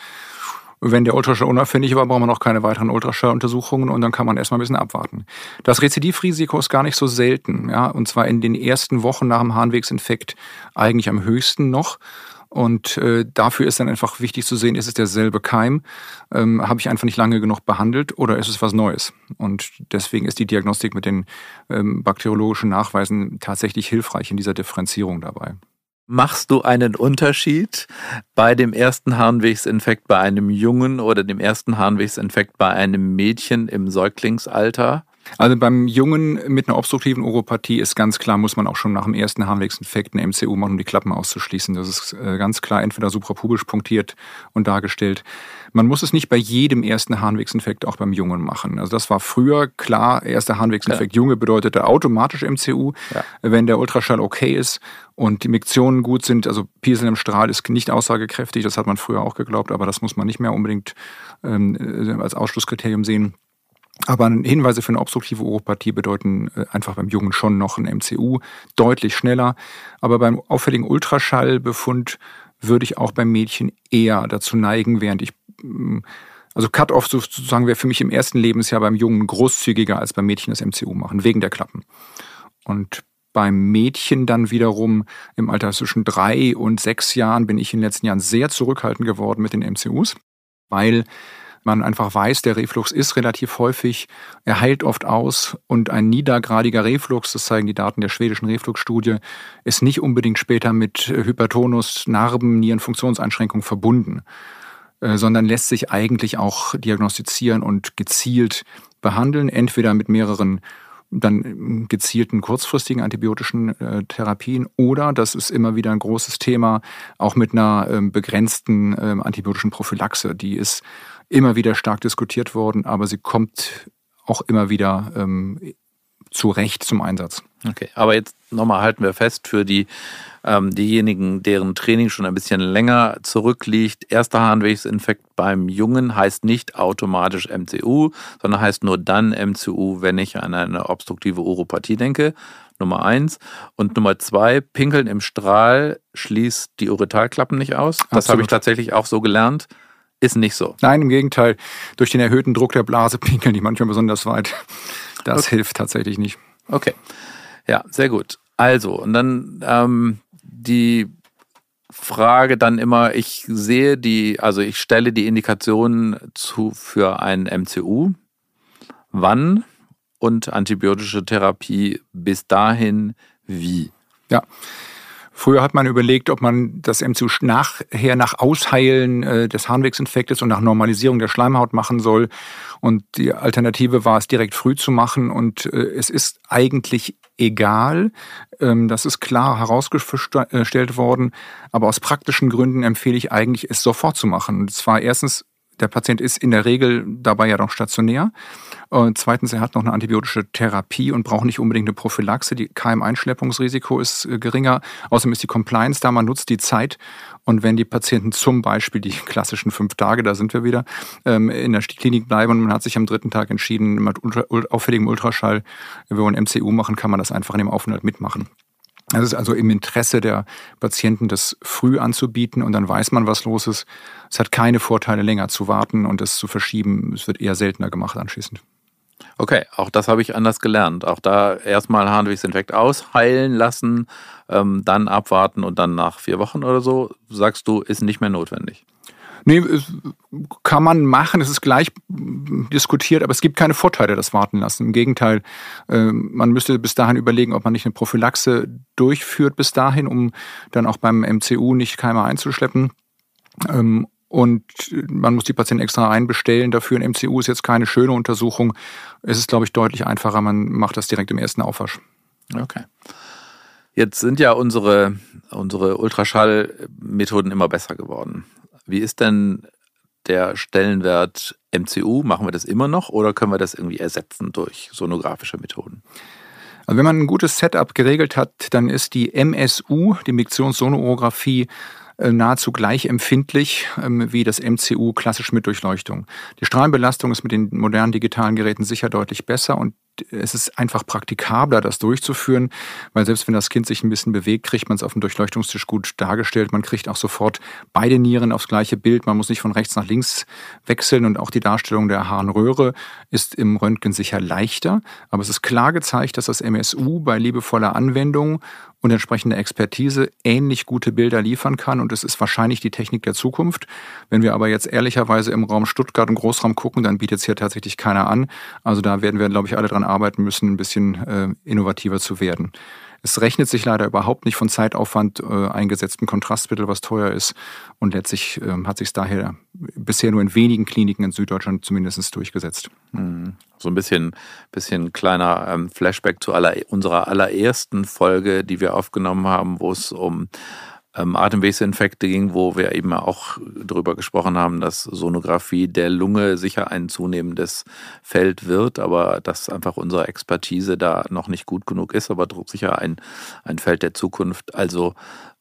Wenn der Ultraschall unauffällig war, braucht man noch keine weiteren Ultraschalluntersuchungen und dann kann man erstmal ein bisschen abwarten. Das Rezidivrisiko ist gar nicht so selten, ja, und zwar in den ersten Wochen nach dem Harnwegsinfekt eigentlich am höchsten noch. Und äh, dafür ist dann einfach wichtig zu sehen, ist es derselbe Keim? Ähm, Habe ich einfach nicht lange genug behandelt oder ist es was Neues? Und deswegen ist die Diagnostik mit den ähm, bakteriologischen Nachweisen tatsächlich hilfreich in dieser Differenzierung dabei. Machst du einen Unterschied bei dem ersten Harnwegsinfekt bei einem Jungen oder dem ersten Harnwegsinfekt bei einem Mädchen im Säuglingsalter? Also beim Jungen mit einer obstruktiven Oropathie ist ganz klar, muss man auch schon nach dem ersten Harnwegsinfekt eine MCU machen, um die Klappen auszuschließen. Das ist äh, ganz klar entweder suprapubisch punktiert und dargestellt. Man muss es nicht bei jedem ersten Harnwegsinfekt auch beim Jungen machen. Also das war früher klar, erster Harnwegsinfekt ja. Junge bedeutete automatisch MCU. Ja. Wenn der Ultraschall okay ist und die Miktionen gut sind, also Piesel im Strahl ist nicht aussagekräftig, das hat man früher auch geglaubt, aber das muss man nicht mehr unbedingt ähm, äh, als Ausschlusskriterium sehen. Aber Hinweise für eine obstruktive Oropathie bedeuten äh, einfach beim Jungen schon noch ein MCU, deutlich schneller. Aber beim auffälligen Ultraschallbefund würde ich auch beim Mädchen eher dazu neigen, während ich, also Cut-off sozusagen wäre für mich im ersten Lebensjahr beim Jungen großzügiger als beim Mädchen das MCU machen, wegen der Klappen. Und beim Mädchen dann wiederum im Alter zwischen drei und sechs Jahren bin ich in den letzten Jahren sehr zurückhaltend geworden mit den MCUs, weil man einfach weiß, der Reflux ist relativ häufig, er heilt oft aus und ein niedergradiger Reflux, das zeigen die Daten der schwedischen Refluxstudie, ist nicht unbedingt später mit Hypertonus, Narben, Nierenfunktionseinschränkung verbunden, sondern lässt sich eigentlich auch diagnostizieren und gezielt behandeln, entweder mit mehreren dann gezielten kurzfristigen antibiotischen äh, Therapien oder das ist immer wieder ein großes Thema, auch mit einer ähm, begrenzten ähm, antibiotischen Prophylaxe. Die ist immer wieder stark diskutiert worden, aber sie kommt auch immer wieder ähm, zu Recht zum Einsatz. Okay, aber jetzt nochmal halten wir fest für die ähm, diejenigen, deren Training schon ein bisschen länger zurückliegt. Erster Harnwegsinfekt beim Jungen heißt nicht automatisch MCU, sondern heißt nur dann MCU, wenn ich an eine obstruktive Uropathie denke. Nummer eins. Und Nummer zwei, Pinkeln im Strahl schließt die Uretalklappen nicht aus. Das habe ich tatsächlich auch so gelernt. Ist nicht so. Nein, im Gegenteil. Durch den erhöhten Druck der Blase pinkeln die manchmal besonders weit. Das okay. hilft tatsächlich nicht. Okay. Ja, sehr gut. Also, und dann ähm, die Frage dann immer, ich sehe die, also ich stelle die Indikationen zu für ein MCU. Wann und antibiotische Therapie bis dahin wie? Ja. Früher hat man überlegt, ob man das MCU nachher nach Ausheilen äh, des Harnwegsinfektes und nach Normalisierung der Schleimhaut machen soll. Und die Alternative war es direkt früh zu machen. Und äh, es ist eigentlich egal. Ähm, das ist klar herausgestellt worden. Aber aus praktischen Gründen empfehle ich eigentlich, es sofort zu machen. Und zwar erstens der Patient ist in der Regel dabei ja noch stationär. Und zweitens, er hat noch eine antibiotische Therapie und braucht nicht unbedingt eine Prophylaxe. Die Keimeinschleppungsrisiko ist äh, geringer. Außerdem ist die Compliance da, man nutzt die Zeit. Und wenn die Patienten zum Beispiel die klassischen fünf Tage, da sind wir wieder, ähm, in der Klinik bleiben und man hat sich am dritten Tag entschieden, mit auffälligem Ultraschall, wenn wir ein MCU machen, kann man das einfach in dem Aufenthalt mitmachen. Es ist also im Interesse der Patienten, das früh anzubieten und dann weiß man, was los ist. Es hat keine Vorteile, länger zu warten und es zu verschieben. Es wird eher seltener gemacht anschließend. Okay, auch das habe ich anders gelernt. Auch da erstmal Harnwegsinfekt ausheilen lassen, ähm, dann abwarten und dann nach vier Wochen oder so, sagst du, ist nicht mehr notwendig. Nee, kann man machen, es ist gleich diskutiert, aber es gibt keine Vorteile, das warten lassen. Im Gegenteil, ähm, man müsste bis dahin überlegen, ob man nicht eine Prophylaxe durchführt bis dahin, um dann auch beim MCU nicht Keime einzuschleppen. Ähm, und man muss die Patienten extra einbestellen dafür. Ein MCU ist jetzt keine schöne Untersuchung. Es ist, glaube ich, deutlich einfacher. Man macht das direkt im ersten Aufwasch. Okay. Jetzt sind ja unsere, unsere Ultraschallmethoden immer besser geworden. Wie ist denn der Stellenwert MCU? Machen wir das immer noch oder können wir das irgendwie ersetzen durch sonografische Methoden? Also wenn man ein gutes Setup geregelt hat, dann ist die MSU, die Miktionssonographie, äh, nahezu gleich empfindlich ähm, wie das MCU klassisch mit Durchleuchtung. Die Strahlenbelastung ist mit den modernen digitalen Geräten sicher deutlich besser und es ist einfach praktikabler, das durchzuführen, weil selbst wenn das Kind sich ein bisschen bewegt, kriegt man es auf dem Durchleuchtungstisch gut dargestellt. Man kriegt auch sofort beide Nieren aufs gleiche Bild. Man muss nicht von rechts nach links wechseln und auch die Darstellung der Harnröhre ist im Röntgen sicher leichter. Aber es ist klar gezeigt, dass das MSU bei liebevoller Anwendung und entsprechender Expertise ähnlich gute Bilder liefern kann. Und es ist wahrscheinlich die Technik der Zukunft. Wenn wir aber jetzt ehrlicherweise im Raum Stuttgart und Großraum gucken, dann bietet es hier tatsächlich keiner an. Also da werden wir, glaube ich, alle dran arbeiten müssen, ein bisschen äh, innovativer zu werden. Es rechnet sich leider überhaupt nicht von Zeitaufwand äh, eingesetzten Kontrastmittel, was teuer ist. Und letztlich äh, hat sich daher bisher nur in wenigen Kliniken in Süddeutschland zumindest durchgesetzt. Mhm. So ein bisschen, bisschen kleiner ähm, Flashback zu aller, unserer allerersten Folge, die wir aufgenommen haben, wo es um ähm, Atemwegsinfekte ging, wo wir eben auch darüber gesprochen haben, dass Sonographie der Lunge sicher ein zunehmendes Feld wird, aber dass einfach unsere Expertise da noch nicht gut genug ist, aber sicher ein, ein Feld der Zukunft. Also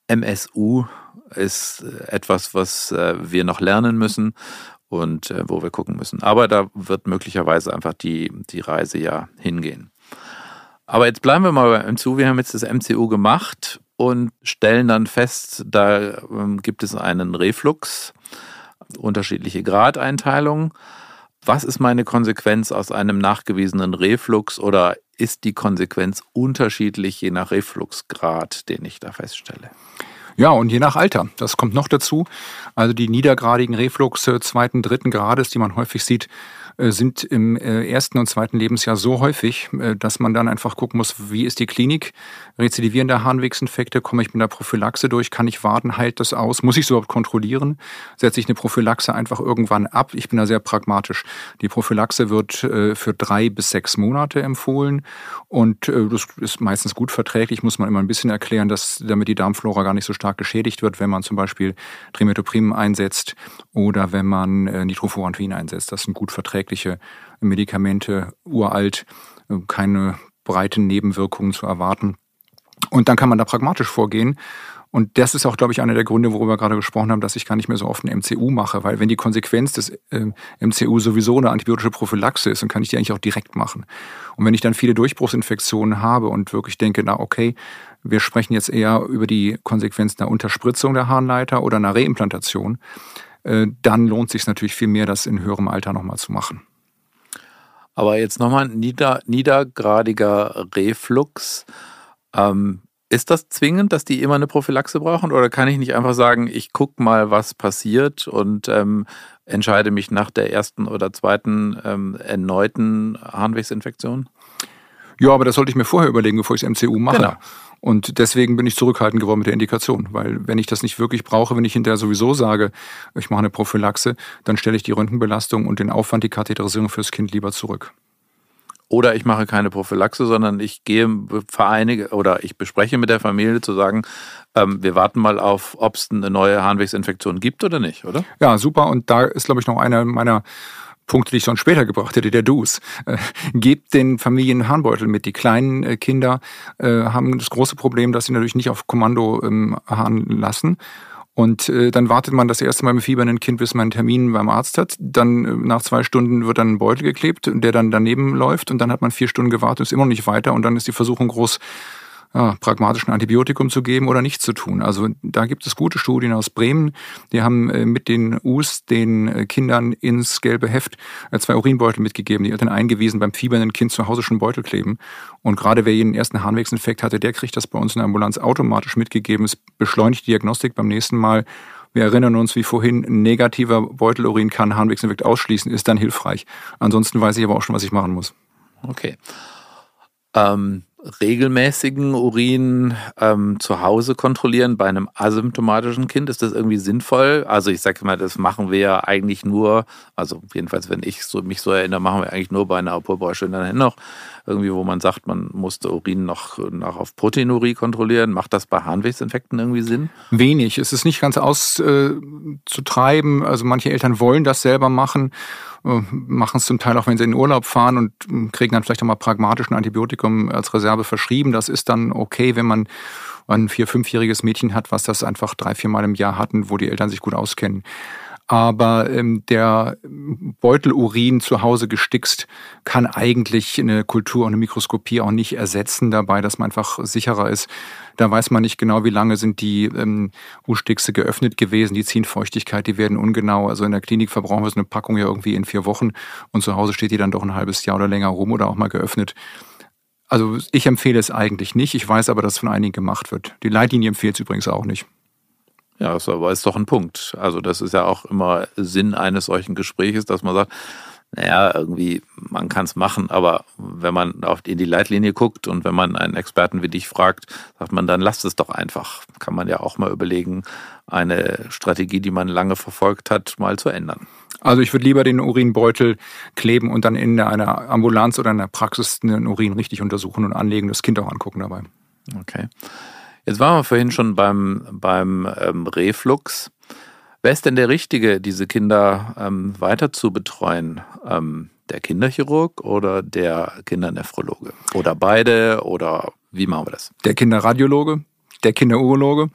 MSU ist etwas, was äh, wir noch lernen müssen und äh, wo wir gucken müssen. Aber da wird möglicherweise einfach die, die Reise ja hingehen. Aber jetzt bleiben wir mal beim MCU. Wir haben jetzt das MCU gemacht und stellen dann fest, da ähm, gibt es einen Reflux, unterschiedliche Gradeinteilungen. Was ist meine Konsequenz aus einem nachgewiesenen Reflux oder ist die Konsequenz unterschiedlich je nach Refluxgrad, den ich da feststelle? Ja, und je nach Alter. Das kommt noch dazu. Also die niedergradigen Refluxe zweiten, dritten Grades, die man häufig sieht, sind im äh, ersten und zweiten Lebensjahr so häufig, äh, dass man dann einfach gucken muss, wie ist die Klinik? Rezidivierende Harnwegsinfekte, komme ich mit einer Prophylaxe durch? Kann ich warten? Heilt das aus? Muss ich es überhaupt kontrollieren? Setze ich eine Prophylaxe einfach irgendwann ab? Ich bin da sehr pragmatisch. Die Prophylaxe wird für drei bis sechs Monate empfohlen und das ist meistens gut verträglich, muss man immer ein bisschen erklären, dass damit die Darmflora gar nicht so stark geschädigt wird, wenn man zum Beispiel Trimetoprim einsetzt oder wenn man Nitrofurantoin einsetzt. Das sind gut verträgliche Medikamente, uralt, keine breiten Nebenwirkungen zu erwarten. Und dann kann man da pragmatisch vorgehen. Und das ist auch, glaube ich, einer der Gründe, worüber wir gerade gesprochen haben, dass ich gar nicht mehr so oft ein MCU mache, weil wenn die Konsequenz des äh, MCU sowieso eine antibiotische Prophylaxe ist, dann kann ich die eigentlich auch direkt machen. Und wenn ich dann viele Durchbruchsinfektionen habe und wirklich denke, na okay, wir sprechen jetzt eher über die Konsequenz einer Unterspritzung der Harnleiter oder einer Reimplantation, dann lohnt sich natürlich viel mehr, das in höherem Alter nochmal zu machen. Aber jetzt nochmal nieder, niedergradiger Reflux. Ähm, ist das zwingend, dass die immer eine Prophylaxe brauchen? Oder kann ich nicht einfach sagen, ich gucke mal, was passiert und ähm, entscheide mich nach der ersten oder zweiten ähm, erneuten Harnwegsinfektion? Ja, aber das sollte ich mir vorher überlegen, bevor ich das MCU mache. Genau. Und deswegen bin ich zurückhaltend geworden mit der Indikation, weil wenn ich das nicht wirklich brauche, wenn ich hinterher sowieso sage, ich mache eine Prophylaxe, dann stelle ich die Röntgenbelastung und den Aufwand, die Katheterisierung fürs Kind lieber zurück. Oder ich mache keine Prophylaxe, sondern ich gehe vereinige oder ich bespreche mit der Familie zu sagen, ähm, wir warten mal auf, ob es eine neue Harnwegsinfektion gibt oder nicht, oder? Ja, super. Und da ist, glaube ich, noch einer meiner Punkte, die ich sonst später gebracht hätte, der Dus. Äh, gebt den Familien Harnbeutel mit. Die kleinen äh, Kinder äh, haben das große Problem, dass sie natürlich nicht auf Kommando ähm, Hahn lassen. Und äh, dann wartet man das erste Mal mit fiebernden Kind, bis man einen Termin beim Arzt hat. Dann äh, nach zwei Stunden wird dann ein Beutel geklebt, der dann daneben läuft. Und dann hat man vier Stunden gewartet, ist immer noch nicht weiter. Und dann ist die Versuchung groß, ja, pragmatischen Antibiotikum zu geben oder nicht zu tun. Also da gibt es gute Studien aus Bremen. Die haben äh, mit den Us den äh, Kindern ins gelbe Heft äh, zwei Urinbeutel mitgegeben. Die Eltern eingewiesen, beim fiebernden Kind zu Hause schon Beutel kleben. Und gerade wer jeden ersten Harnwegsinfekt hatte, der kriegt das bei uns in der Ambulanz automatisch mitgegeben. Es beschleunigt die Diagnostik beim nächsten Mal. Wir erinnern uns, wie vorhin, negativer Beutelurin kann Harnwegsinfekt ausschließen, ist dann hilfreich. Ansonsten weiß ich aber auch schon, was ich machen muss. Okay. Ähm, regelmäßigen Urin ähm, zu Hause kontrollieren bei einem asymptomatischen Kind? Ist das irgendwie sinnvoll? Also ich sage mal, das machen wir ja eigentlich nur, also jedenfalls wenn ich so, mich so erinnere, machen wir eigentlich nur bei einer Pulveräusche dann noch irgendwie, wo man sagt, man musste Urin noch, noch auf Proteinurie kontrollieren. Macht das bei Harnwegsinfekten irgendwie Sinn? Wenig. Es ist nicht ganz auszutreiben. Äh, also manche Eltern wollen das selber machen machen es zum Teil auch, wenn sie in den Urlaub fahren und äh, kriegen dann vielleicht auch mal pragmatischen Antibiotikum als Reserve verschrieben. Das ist dann okay, wenn man ein vier-, fünfjähriges Mädchen hat, was das einfach drei, vier Mal im Jahr hatten, wo die Eltern sich gut auskennen. Aber ähm, der Beutelurin zu Hause gestickst kann eigentlich eine Kultur und eine Mikroskopie auch nicht ersetzen dabei, dass man einfach sicherer ist. Da weiß man nicht genau, wie lange sind die ähm, U-Stickse geöffnet gewesen, die ziehen Feuchtigkeit, die werden ungenau. Also in der Klinik verbrauchen wir so eine Packung ja irgendwie in vier Wochen und zu Hause steht die dann doch ein halbes Jahr oder länger rum oder auch mal geöffnet. Also ich empfehle es eigentlich nicht. Ich weiß aber, dass von einigen gemacht wird. Die Leitlinie empfiehlt es übrigens auch nicht. Ja, das ist doch ein Punkt. Also das ist ja auch immer Sinn eines solchen Gespräches, dass man sagt, naja, irgendwie, man kann es machen, aber wenn man auf in die Leitlinie guckt und wenn man einen Experten wie dich fragt, sagt man, dann lasst es doch einfach. Kann man ja auch mal überlegen, eine Strategie, die man lange verfolgt hat, mal zu ändern. Also ich würde lieber den Urinbeutel kleben und dann in einer Ambulanz oder in der Praxis den Urin richtig untersuchen und anlegen, das Kind auch angucken dabei. Okay. Jetzt waren wir vorhin schon beim, beim ähm, Reflux. Wer ist denn der Richtige, diese Kinder ähm, weiter zu betreuen? Ähm, der Kinderchirurg oder der Kindernephrologe? Oder beide? Oder wie machen wir das? Der Kinderradiologe, der Kinderurologe,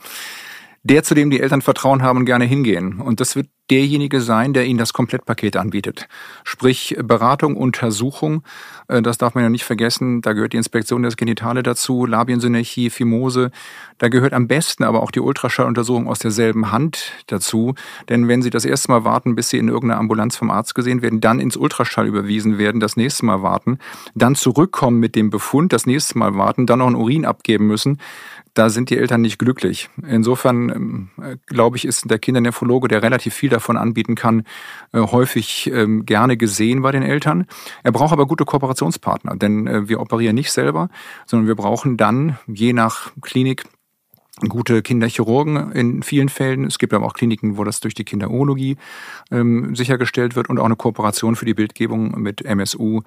der, zu dem die Eltern Vertrauen haben und gerne hingehen. Und das wird derjenige sein, der Ihnen das Komplettpaket anbietet. Sprich Beratung, Untersuchung, äh, das darf man ja nicht vergessen, da gehört die Inspektion des Genitale dazu, Labiensynerchie, Fimose, da gehört am besten aber auch die Ultraschalluntersuchung aus derselben Hand dazu, denn wenn Sie das erste Mal warten, bis Sie in irgendeiner Ambulanz vom Arzt gesehen werden, dann ins Ultraschall überwiesen werden, das nächste Mal warten, dann zurückkommen mit dem Befund, das nächste Mal warten, dann noch einen Urin abgeben müssen, da sind die Eltern nicht glücklich. Insofern ähm, glaube ich, ist der Kindernephrologe, der relativ viel davon anbieten kann, äh, häufig ähm, gerne gesehen bei den Eltern. Er braucht aber gute Kooperationspartner, denn äh, wir operieren nicht selber, sondern wir brauchen dann je nach Klinik gute Kinderchirurgen in vielen Fällen. Es gibt aber auch Kliniken, wo das durch die Kinderurologie ähm, sichergestellt wird und auch eine Kooperation für die Bildgebung mit MSU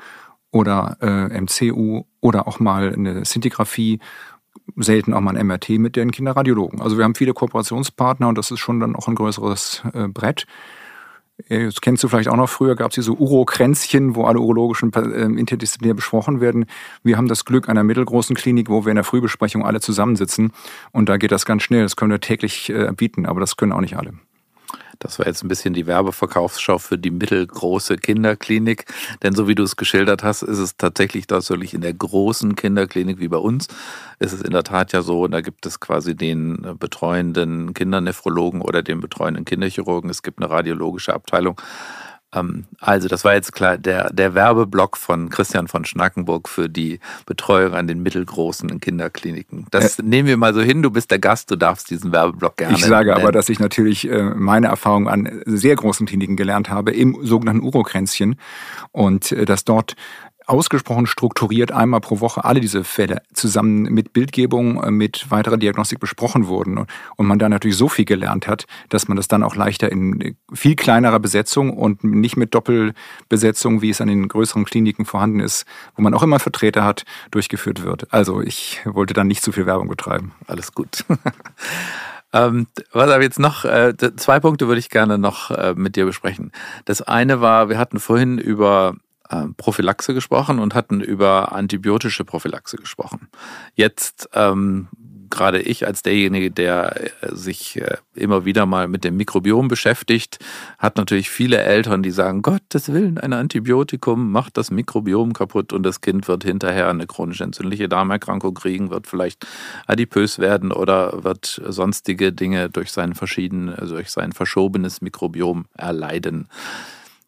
oder äh, MCU oder auch mal eine Sintigraphie, selten auch mal ein MRT mit den Kinderradiologen. Also wir haben viele Kooperationspartner und das ist schon dann auch ein größeres äh, Brett. Äh, das kennst du vielleicht auch noch früher, gab es diese Urokränzchen, wo alle urologischen äh, interdisziplinär besprochen werden. Wir haben das Glück einer mittelgroßen Klinik, wo wir in der Frühbesprechung alle zusammensitzen. Und da geht das ganz schnell. Das können wir täglich äh, bieten, aber das können auch nicht alle. Das war jetzt ein bisschen die Werbeverkaufsschau für die mittelgroße Kinderklinik. Denn so wie du es geschildert hast, ist es tatsächlich tatsächlich in der großen Kinderklinik wie bei uns. Ist es in der Tat ja so, da gibt es quasi den betreuenden Kindernephrologen oder den betreuenden Kinderchirurgen. Es gibt eine radiologische Abteilung. Ähm, also, das war jetzt klar der, der Werbeblock von Christian von Schnackenburg für die Betreuung an den mittelgroßen Kinderkliniken. Das äh, nehmen wir mal so hin. Du bist der Gast, du darfst diesen Werbeblock gerne. Ich sage nennen. aber, dass ich natürlich äh, meine Erfahrung an sehr großen Kliniken gelernt habe, im sogenannten Urokränzchen. Und äh, dass dort ausgesprochen strukturiert einmal pro Woche alle diese Fälle zusammen mit Bildgebung, äh, mit weiterer Diagnostik besprochen wurden und man da natürlich so viel gelernt hat, dass man das dann auch leichter in viel kleinerer Besetzung und nicht mit Doppelbesetzung, wie es an den größeren Kliniken vorhanden ist, wo man auch immer Vertreter hat, durchgeführt wird. Also ich wollte dann nicht zu viel Werbung betreiben. Alles gut. Ähm, was aber jetzt noch, äh, zwei Punkte würde ich gerne noch äh, mit dir besprechen. Das eine war, wir hatten vorhin über äh, Prophylaxe gesprochen und hatten über antibiotische Prophylaxe gesprochen. Jetzt ähm, gerade ich als derjenige, der äh, sich äh, immer wieder mal mit dem Mikrobiom beschäftigt, hat natürlich viele Eltern, die sagen, Gottes Willen, ein Antibiotikum macht das Mikrobiom kaputt und das Kind wird hinterher eine chronisch entzündliche Darmerkrankung kriegen, wird vielleicht adipös werden oder wird sonstige Dinge durch sein verschieden, also durch sein verschobenes Mikrobiom erleiden.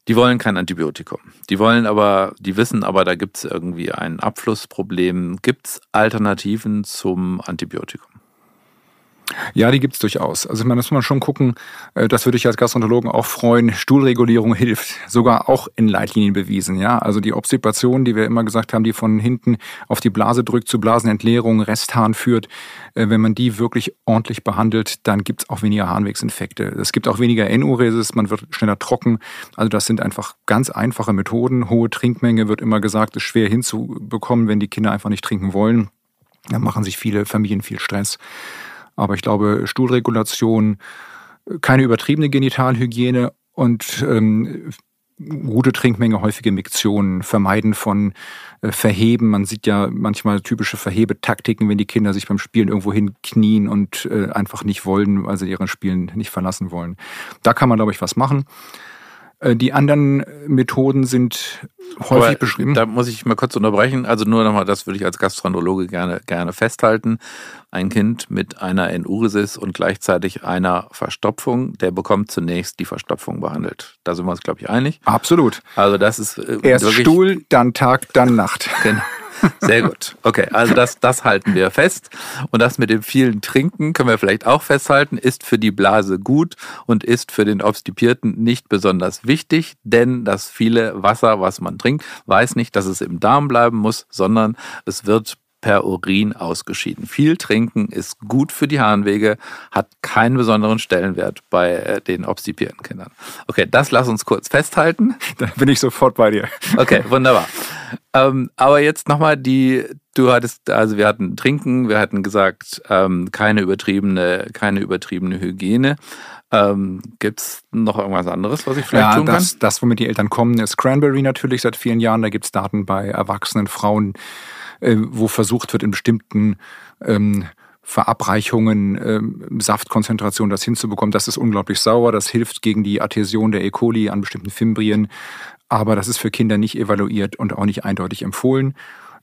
Die wollen kein Antibiotikum. Die wollen aber, die wissen aber, da gibt es irgendwie ein Abflussproblem. Gibt es Alternativen zum Antibiotikum? Ja, die gibt's durchaus. Also das muss man schon gucken, äh, das würde ich als Gastroenterologen auch freuen. Stuhlregulierung hilft, sogar auch in Leitlinien bewiesen. Ja, Also die Obstipation, die wir immer gesagt haben, die von hinten auf die Blase drückt, zu Blasenentleerung, Resthahn führt, äh, wenn man die wirklich ordentlich behandelt, dann gibt's auch weniger Harnwegsinfekte. Es gibt auch weniger NU-Resis, man wird schneller trocken. Also das sind einfach ganz einfache Methoden. Hohe Trinkmenge wird immer gesagt, ist schwer hinzubekommen, wenn die Kinder einfach nicht trinken wollen. Dann machen sich viele Familien viel Stress. Aber ich glaube, Stuhlregulation, keine übertriebene Genitalhygiene und ähm, gute Trinkmenge, häufige Miktionen, Vermeiden von äh, Verheben. Man sieht ja manchmal typische Verhebetaktiken, wenn die Kinder sich beim Spielen irgendwo hinknien und äh, einfach nicht wollen, weil sie ihren Spielen nicht verlassen wollen. Da kann man, glaube ich, was machen. Äh, die anderen Methoden sind häufig Aber beschrieben. Da muss ich mal kurz unterbrechen. Also nur nochmal, das würde ich als Gastroenterologe gerne, gerne festhalten. Ein Kind mit einer Enuresis und gleichzeitig einer Verstopfung, der bekommt zunächst die Verstopfung behandelt. Da sind wir uns, glaube ich, einig. Absolut. Also das ist äh, Erst Stuhl, dann Tag, dann Nacht. Genau. Sehr gut. Okay, also das, das halten wir fest. Und das mit dem vielen Trinken können wir vielleicht auch festhalten, ist für die Blase gut und ist für den Obstipierten nicht besonders wichtig, denn das viele Wasser, was man trinkt, weiß nicht, dass es im Darm bleiben muss, sondern es wird per Urin ausgeschieden. Viel trinken ist gut für die Harnwege, hat keinen besonderen Stellenwert bei äh, den obstipierten Kindern. Okay, das lass uns kurz festhalten. Da bin ich sofort bei dir. Okay, wunderbar. Ähm, aber jetzt nochmal die, du hattest, also wir hatten Trinken, wir hatten gesagt, ähm, keine übertriebene, keine übertriebene Hygiene. Ähm, Gibt es noch irgendwas anderes, was ich vielleicht ja, tun das, kann? Das, womit die Eltern kommen, ist Cranberry natürlich seit vielen Jahren. Da gibt es Daten bei erwachsenen Frauen, wo versucht wird, in bestimmten ähm, Verabreichungen, ähm, Saftkonzentration das hinzubekommen. Das ist unglaublich sauer. Das hilft gegen die Adhäsion der E. coli an bestimmten Fimbrien. Aber das ist für Kinder nicht evaluiert und auch nicht eindeutig empfohlen.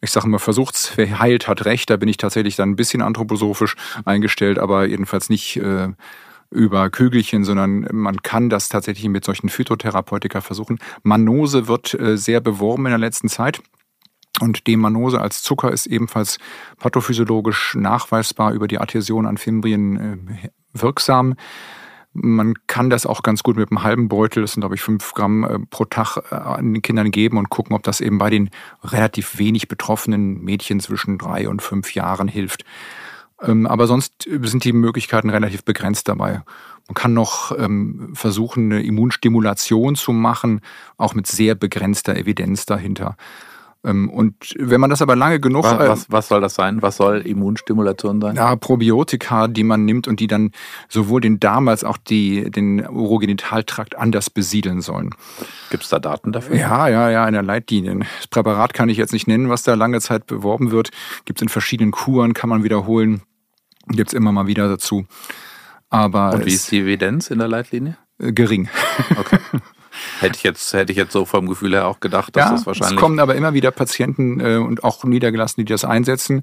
Ich sage immer, versucht's, wer heilt, hat recht. Da bin ich tatsächlich dann ein bisschen anthroposophisch eingestellt, aber jedenfalls nicht äh, über Kügelchen, sondern man kann das tatsächlich mit solchen Phytotherapeutika versuchen. Manose wird äh, sehr beworben in der letzten Zeit. Und Demanose als Zucker ist ebenfalls pathophysiologisch nachweisbar über die Adhäsion an Fimbrien äh, wirksam. Man kann das auch ganz gut mit einem halben Beutel, das sind glaube ich fünf Gramm äh, pro Tag, äh, an den Kindern geben und gucken, ob das eben bei den relativ wenig betroffenen Mädchen zwischen drei und fünf Jahren hilft. Ähm, aber sonst sind die Möglichkeiten relativ begrenzt dabei. Man kann noch ähm, versuchen, eine Immunstimulation zu machen, auch mit sehr begrenzter Evidenz dahinter. Ähm, und wenn man das aber lange genug. Was, was, was, soll das sein? Was soll Immunstimulation sein? Ja, Probiotika, die man nimmt und die dann sowohl den Darm als auch die, den Urogenitaltrakt anders besiedeln sollen. Gibt es da Daten dafür? Ja, ja, ja, in der Leitlinie. Das Präparat kann ich jetzt nicht nennen, was da lange Zeit beworben wird. Gibt es in verschiedenen Kuren, kann man wiederholen. Gibt es immer mal wieder dazu. Aber und wie ist die Evidenz in der Leitlinie? Äh, gering. Okay. Hätte ich jetzt, hätte ich jetzt so vom Gefühl her auch gedacht, dass ja, das wahrscheinlich. Es kommen aber immer wieder Patienten äh, und auch Niedergelassene, die das einsetzen.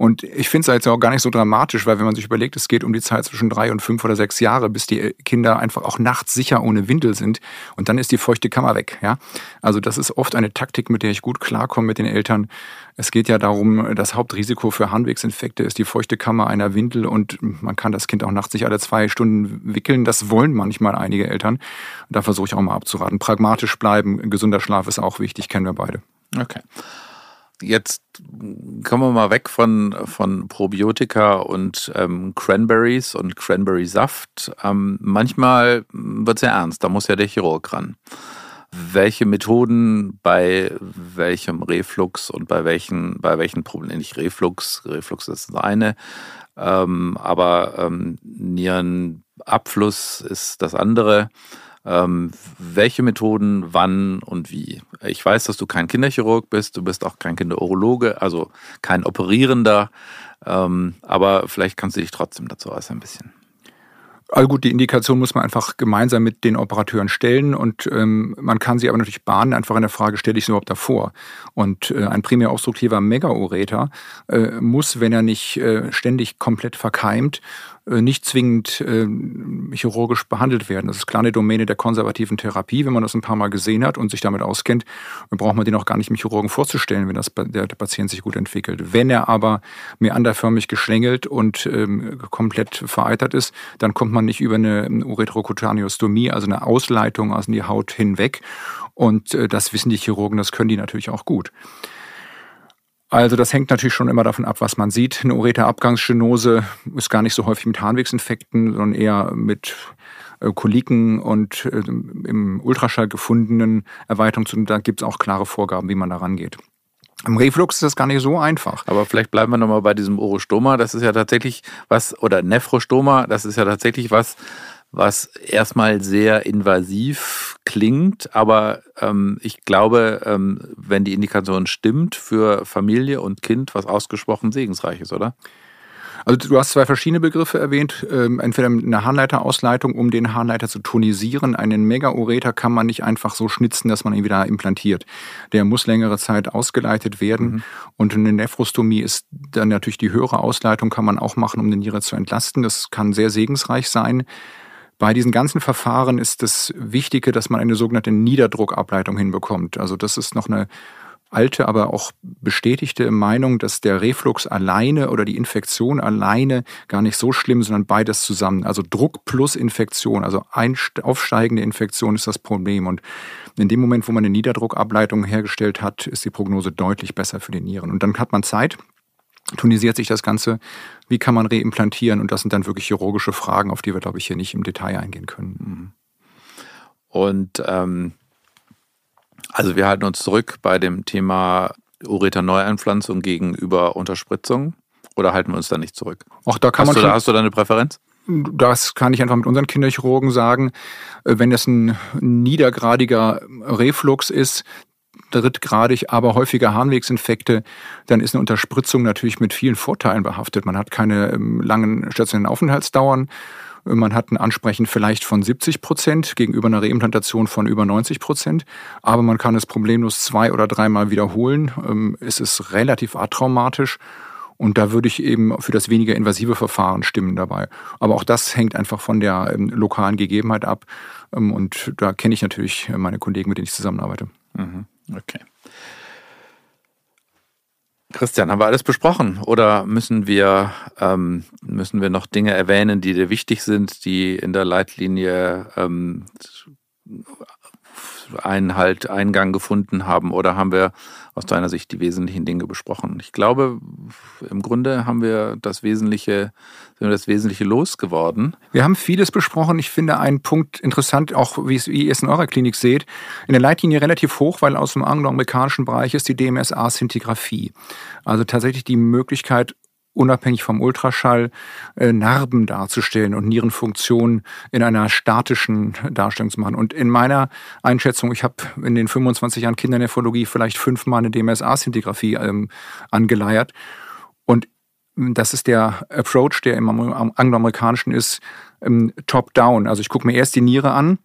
Und ich finde es jetzt auch gar nicht so dramatisch, weil wenn man sich überlegt, es geht um die Zeit zwischen drei und fünf oder sechs Jahre, bis die Kinder einfach auch nachts sicher ohne Windel sind. Und dann ist die feuchte Kammer weg. Ja? Also das ist oft eine Taktik, mit der ich gut klarkomme mit den Eltern. Es geht ja darum, das Hauptrisiko für Harnwegsinfekte ist die feuchte Kammer einer Windel und man kann das Kind auch nachts nicht alle zwei Stunden wickeln. Das wollen manchmal einige Eltern. Da versuche ich auch mal abzuraten. Pragmatisch bleiben, gesunder Schlaf ist auch wichtig, kennen wir beide. Okay jetzt kommen wir mal weg von, von Probiotika und ähm, Cranberries und Cranberry-Saft. Ähm, manchmal wird es ja ernst, da muss ja der Chirurg ran. Welche Methoden bei welchem Reflux und bei welchen, bei welchen Problemen, nicht Reflux, Reflux ist das eine, ähm, aber ähm, Nierenabfluss ist das andere. Ähm, welche Methoden, wann und wie. Ich weiß, dass du kein Kinderchirurg bist, du bist auch kein Kinderurologe, also kein Operierender, ähm, aber vielleicht kannst du dich trotzdem dazu äußern ein bisschen. Also gut, die Indikation muss man einfach gemeinsam mit den Operateuren stellen und ähm, man kann sie aber natürlich bahnen, einfach in der Frage, stelle ich es überhaupt davor? Und äh, ein primär obstruktiver Megaureter äh, muss, wenn er nicht äh, ständig komplett verkeimt, nicht zwingend äh, chirurgisch behandelt werden. Das ist klar eine Domäne der konservativen Therapie. Wenn man das ein paar Mal gesehen hat und sich damit auskennt, braucht man den auch gar nicht dem Chirurgen vorzustellen, wenn das, der, der Patient sich gut entwickelt. Wenn er aber meanderförmig geschlängelt und ähm, komplett vereitert ist, dann kommt man nicht über eine Ureterocutaneostomie, also eine Ausleitung aus die Haut hinweg. Und äh, das wissen die Chirurgen, das können die natürlich auch gut. Also das hängt natürlich schon immer davon ab, was man sieht. Eine Ureterabgangsstenose ist gar nicht so häufig mit Harnwegsinfekten, sondern eher mit äh, Koliken und äh, im Ultraschall gefundenen Erweiterungen. Da gibt es auch klare Vorgaben, wie man da rangeht. Im Reflux ist das gar nicht so einfach. Aber vielleicht bleiben wir nochmal bei diesem Orostoma. Das ist ja tatsächlich was, oder Nephrostoma, das ist ja tatsächlich was, was erstmal sehr invasiv klingt, aber ähm, ich glaube, ähm, wenn die Indikation stimmt, für Familie und Kind was ausgesprochen segensreiches, oder? Also du hast zwei verschiedene Begriffe erwähnt. Ähm, entweder eine Harnleiterausleitung, um den Harnleiter zu tonisieren. Einen Megaureter kann man nicht einfach so schnitzen, dass man ihn wieder implantiert. Der muss längere Zeit ausgeleitet werden. Mhm. Und eine Nephrostomie ist dann natürlich die höhere Ausleitung, kann man auch machen, um den Niere zu entlasten. Das kann sehr segensreich sein. Bei diesen ganzen Verfahren ist das Wichtige, dass man eine sogenannte Niederdruckableitung hinbekommt. Also das ist noch eine alte, aber auch bestätigte Meinung, dass der Reflux alleine oder die Infektion alleine gar nicht so schlimm, sondern beides zusammen. Also Druck plus Infektion, also aufsteigende Infektion ist das Problem. Und in dem Moment, wo man eine Niederdruckableitung hergestellt hat, ist die Prognose deutlich besser für die Nieren. Und dann hat man Zeit, tonisiert sich das Ganze, wie kann man reimplantieren und das sind dann wirklich chirurgische Fragen, auf die wir, glaube ich, hier nicht im Detail eingehen können. Mhm. Und ähm, also wir halten uns zurück bei dem Thema Ureterneueinpflanzung gegenüber Unterspritzung oder halten wir uns da nicht zurück? Auch da kann hast man du, da, hast du da eine Präferenz? Das kann ich einfach mit unseren Kinderchirurgen sagen. Äh, wenn das ein niedergradiger Reflux ist, drittgradig, aber häufiger Harnwegsinfekte, dann ist eine Unterspritzung natürlich mit vielen Vorteilen behaftet. Man hat keine ähm, langen stationären Aufenthaltsdauern. Man hat ein Ansprechen vielleicht von 70 Prozent gegenüber einer Reimplantation von über 90 Prozent, aber man kann es problemlos zwei oder dreimal wiederholen. Ähm, es ist relativ atraumatisch und da würde ich eben für das weniger invasive Verfahren stimmen dabei. Aber auch das hängt einfach von der ähm, lokalen Gegebenheit ab und da kenne ich natürlich meine Kollegen, mit denen ich zusammenarbeite. Mhm. Okay. Christian, haben wir alles besprochen oder müssen wir, ähm, müssen wir noch Dinge erwähnen, die dir wichtig sind, die in der Leitlinie ähm, einen halt Eingang gefunden haben oder haben wir aus deiner Sicht die wesentlichen Dinge besprochen? Ich glaube, im Grunde haben wir das Wesentliche, sind wir das Wesentliche losgeworden. Wir haben vieles besprochen. Ich finde einen Punkt interessant, auch wie, ihr es in eurer Klinik seht. In der Leitlinie relativ hoch, weil aus dem angloamerikanischen Bereich ist die DMSA-Szintigraphie. Also tatsächlich die Möglichkeit, unabhängig vom Ultraschall äh, Narben darzustellen und Nierenfunktion in einer statischen Darstellung zu machen. Und in meiner Einschätzung, ich habe in den 25 Jahren Kindernephrologie vielleicht fünfmal eine DMSA-Szintigraphie ähm, angeleiert. Das ist der Approach, der im angloamerikanischen ist, ähm, top-down. Also ich gucke mir erst die Niere an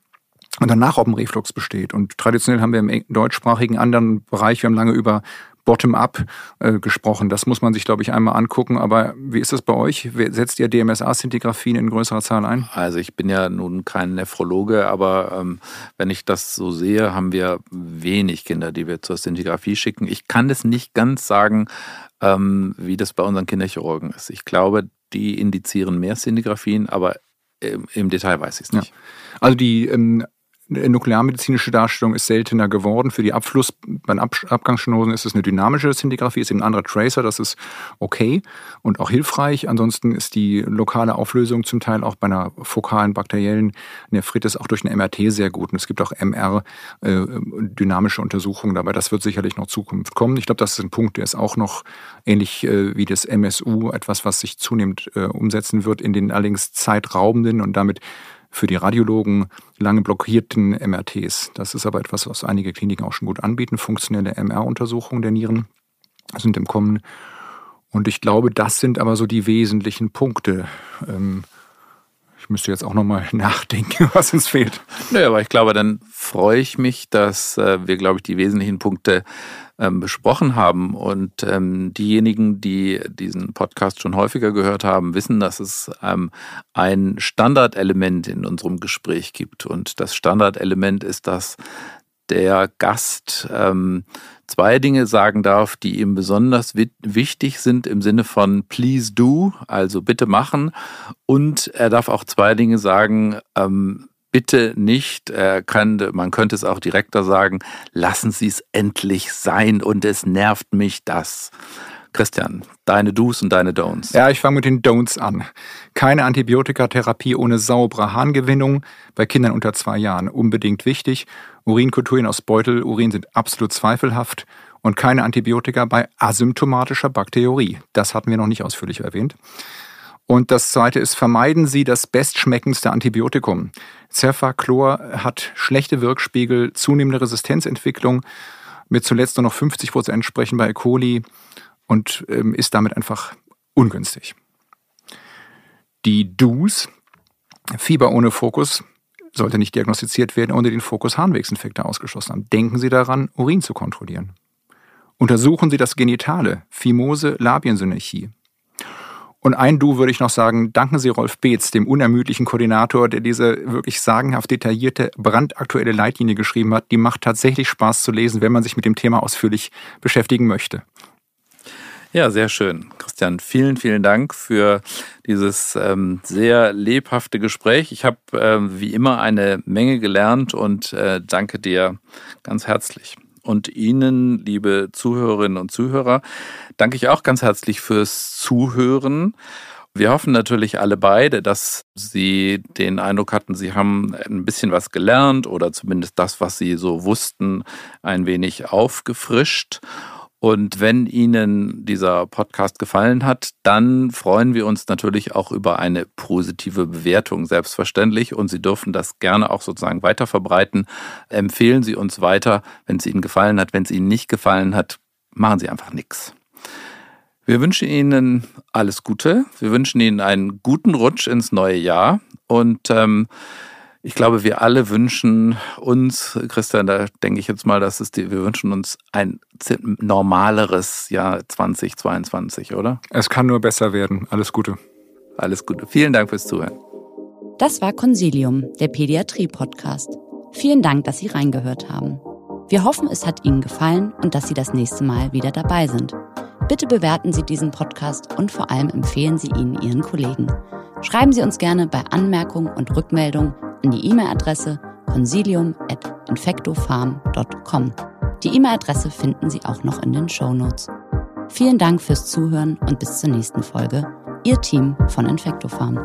und danach, ob ein Reflux besteht. Und traditionell haben wir im deutschsprachigen anderen Bereich, wir haben lange über bottom-up äh, gesprochen. Das muss man sich, glaube ich, einmal angucken. Aber wie ist das bei euch? Setzt ihr DMSA-Szintigraphien in größerer Zahl ein? Also ich bin ja nun kein Nephrologe, aber ähm, wenn ich das so sehe, haben wir wenig Kinder, die wir zur Szintigraphie schicken. Ich kann das nicht ganz sagen, ähm, wie das bei unseren Kinderchirurgen ist. Ich glaube, die indizieren mehr Szintigraphien, aber im Detail weiß ich es nicht. Ja. Also die ähm, nuklearmedizinische Darstellung ist seltener geworden. Für die Abfluss, bei Ab Abgangsstenosen ist es eine dynamische Szintigraphie, ist eben ein anderer Tracer, das ist okay und auch hilfreich. Ansonsten ist die lokale Auflösung zum Teil auch bei einer fokalen bakteriellen Nephritis auch durch eine MRT sehr gut. Und es gibt auch MR äh, Untersuchungen dabei. Das wird sicherlich noch Zukunft kommen. Ich glaube, das ist ein Punkt, der ist auch noch ähnlich äh, wie das MSU etwas, was sich zunehmend äh, umsetzen wird in den allerdings zeitraubenden und damit für die Radiologen lange blockierten MRTs. Das ist aber etwas, was einige Kliniken auch schon gut anbieten. Funktionelle MR-Untersuchungen der Nieren sind im Kommen. Und ich glaube, das sind aber so die wesentlichen Punkte. Ähm, ich müsste jetzt auch nochmal nachdenken, was uns fehlt. Naja, aber ich glaube, dann freue ich mich, dass äh, wir, glaube ich, die wesentlichen Punkte ähm, besprochen haben. Und ähm, diejenigen, die diesen Podcast schon häufiger gehört haben, wissen, dass es ähm, ein Standardelement in unserem Gespräch gibt. Und das Standardelement ist, dass der Gast ähm, zwei Dinge sagen darf, die ihm besonders wichtig sind im Sinne von please do, also bitte machen. Und er darf auch zwei Dinge sagen, ähm, bitte nicht, er könnte, man könnte es auch direkter sagen, lassen Sie es endlich sein und es nervt mich das. Christian, deine Do's und deine Don'ts. Ja, ich fange mit den Don'ts an. Keine Antibiotikatherapie ohne saubere Harngewinnung bei Kindern unter zwei Jahren. Unbedingt wichtig. Urinkulturen aus Beutelurin sind absolut zweifelhaft. Und keine Antibiotika bei asymptomatischer Bakterie. Das hatten wir noch nicht ausführlich erwähnt. Und das zweite ist, vermeiden Sie das bestschmeckendste Antibiotikum. Cefaclor hat schlechte Wirkspiegel, zunehmende Resistenzentwicklung, mit zuletzt nur noch 50 Prozent sprechen bei E. coli und ähm, ist damit einfach ungünstig. Die DUS, Fieber ohne Fokus, sollte nicht diagnostiziert werden, ohne den Fokus Harnwegsinfekte ausgeschlossen haben. Denken Sie daran, Urin zu kontrollieren. Untersuchen Sie das Genitale, Phimose, Labiensynerchie. Und ein Du würde ich noch sagen, danken Sie Rolf Beetz, dem unermüdlichen Koordinator, der diese wirklich sagenhaft detaillierte, brandaktuelle Leitlinie geschrieben hat. Die macht tatsächlich Spaß zu lesen, wenn man sich mit dem Thema ausführlich beschäftigen möchte. Ja, sehr schön. Christian, vielen, vielen Dank für dieses ähm, sehr lebhafte Gespräch. Ich habe äh, wie immer eine Menge gelernt und äh, danke dir ganz herzlich. Und Ihnen, liebe Zuhörerinnen und Zuhörer, danke ich auch ganz herzlich fürs Zuhören. Wir hoffen natürlich alle beide, dass Sie den Eindruck hatten, Sie haben ein bisschen was gelernt oder zumindest das, was Sie so wussten, ein wenig aufgefrischt. Und wenn Ihnen dieser Podcast gefallen hat, dann freuen wir uns natürlich auch über eine positive Bewertung, selbstverständlich. Und Sie dürfen das gerne auch sozusagen weiter verbreiten. Empfehlen Sie uns weiter, wenn es Ihnen gefallen hat. Wenn es Ihnen nicht gefallen hat, machen Sie einfach nichts. Wir wünschen Ihnen alles Gute. Wir wünschen Ihnen einen guten Rutsch ins neue Jahr. Und ähm, ich glaube, wir alle wünschen uns, Christian, da denke ich jetzt mal, dass es die, wir wünschen uns ein normaleres Jahr 2022, oder? Es kann nur besser werden. Alles Gute. Alles Gute. Vielen Dank fürs Zuhören. Das war Consilium, der Pädiatrie-Podcast. Vielen Dank, dass Sie reingehört haben. Wir hoffen, es hat Ihnen gefallen und dass Sie das nächste Mal wieder dabei sind. Bitte bewerten Sie diesen Podcast und vor allem empfehlen Sie ihn Ihren Kollegen. Schreiben Sie uns gerne bei Anmerkungen und Rückmeldungen an die E-Mail-Adresse consilium.infectofarm.com. Die E-Mail-Adresse finden Sie auch noch in den Show Notes. Vielen Dank fürs Zuhören und bis zur nächsten Folge. Ihr Team von Infectofarm.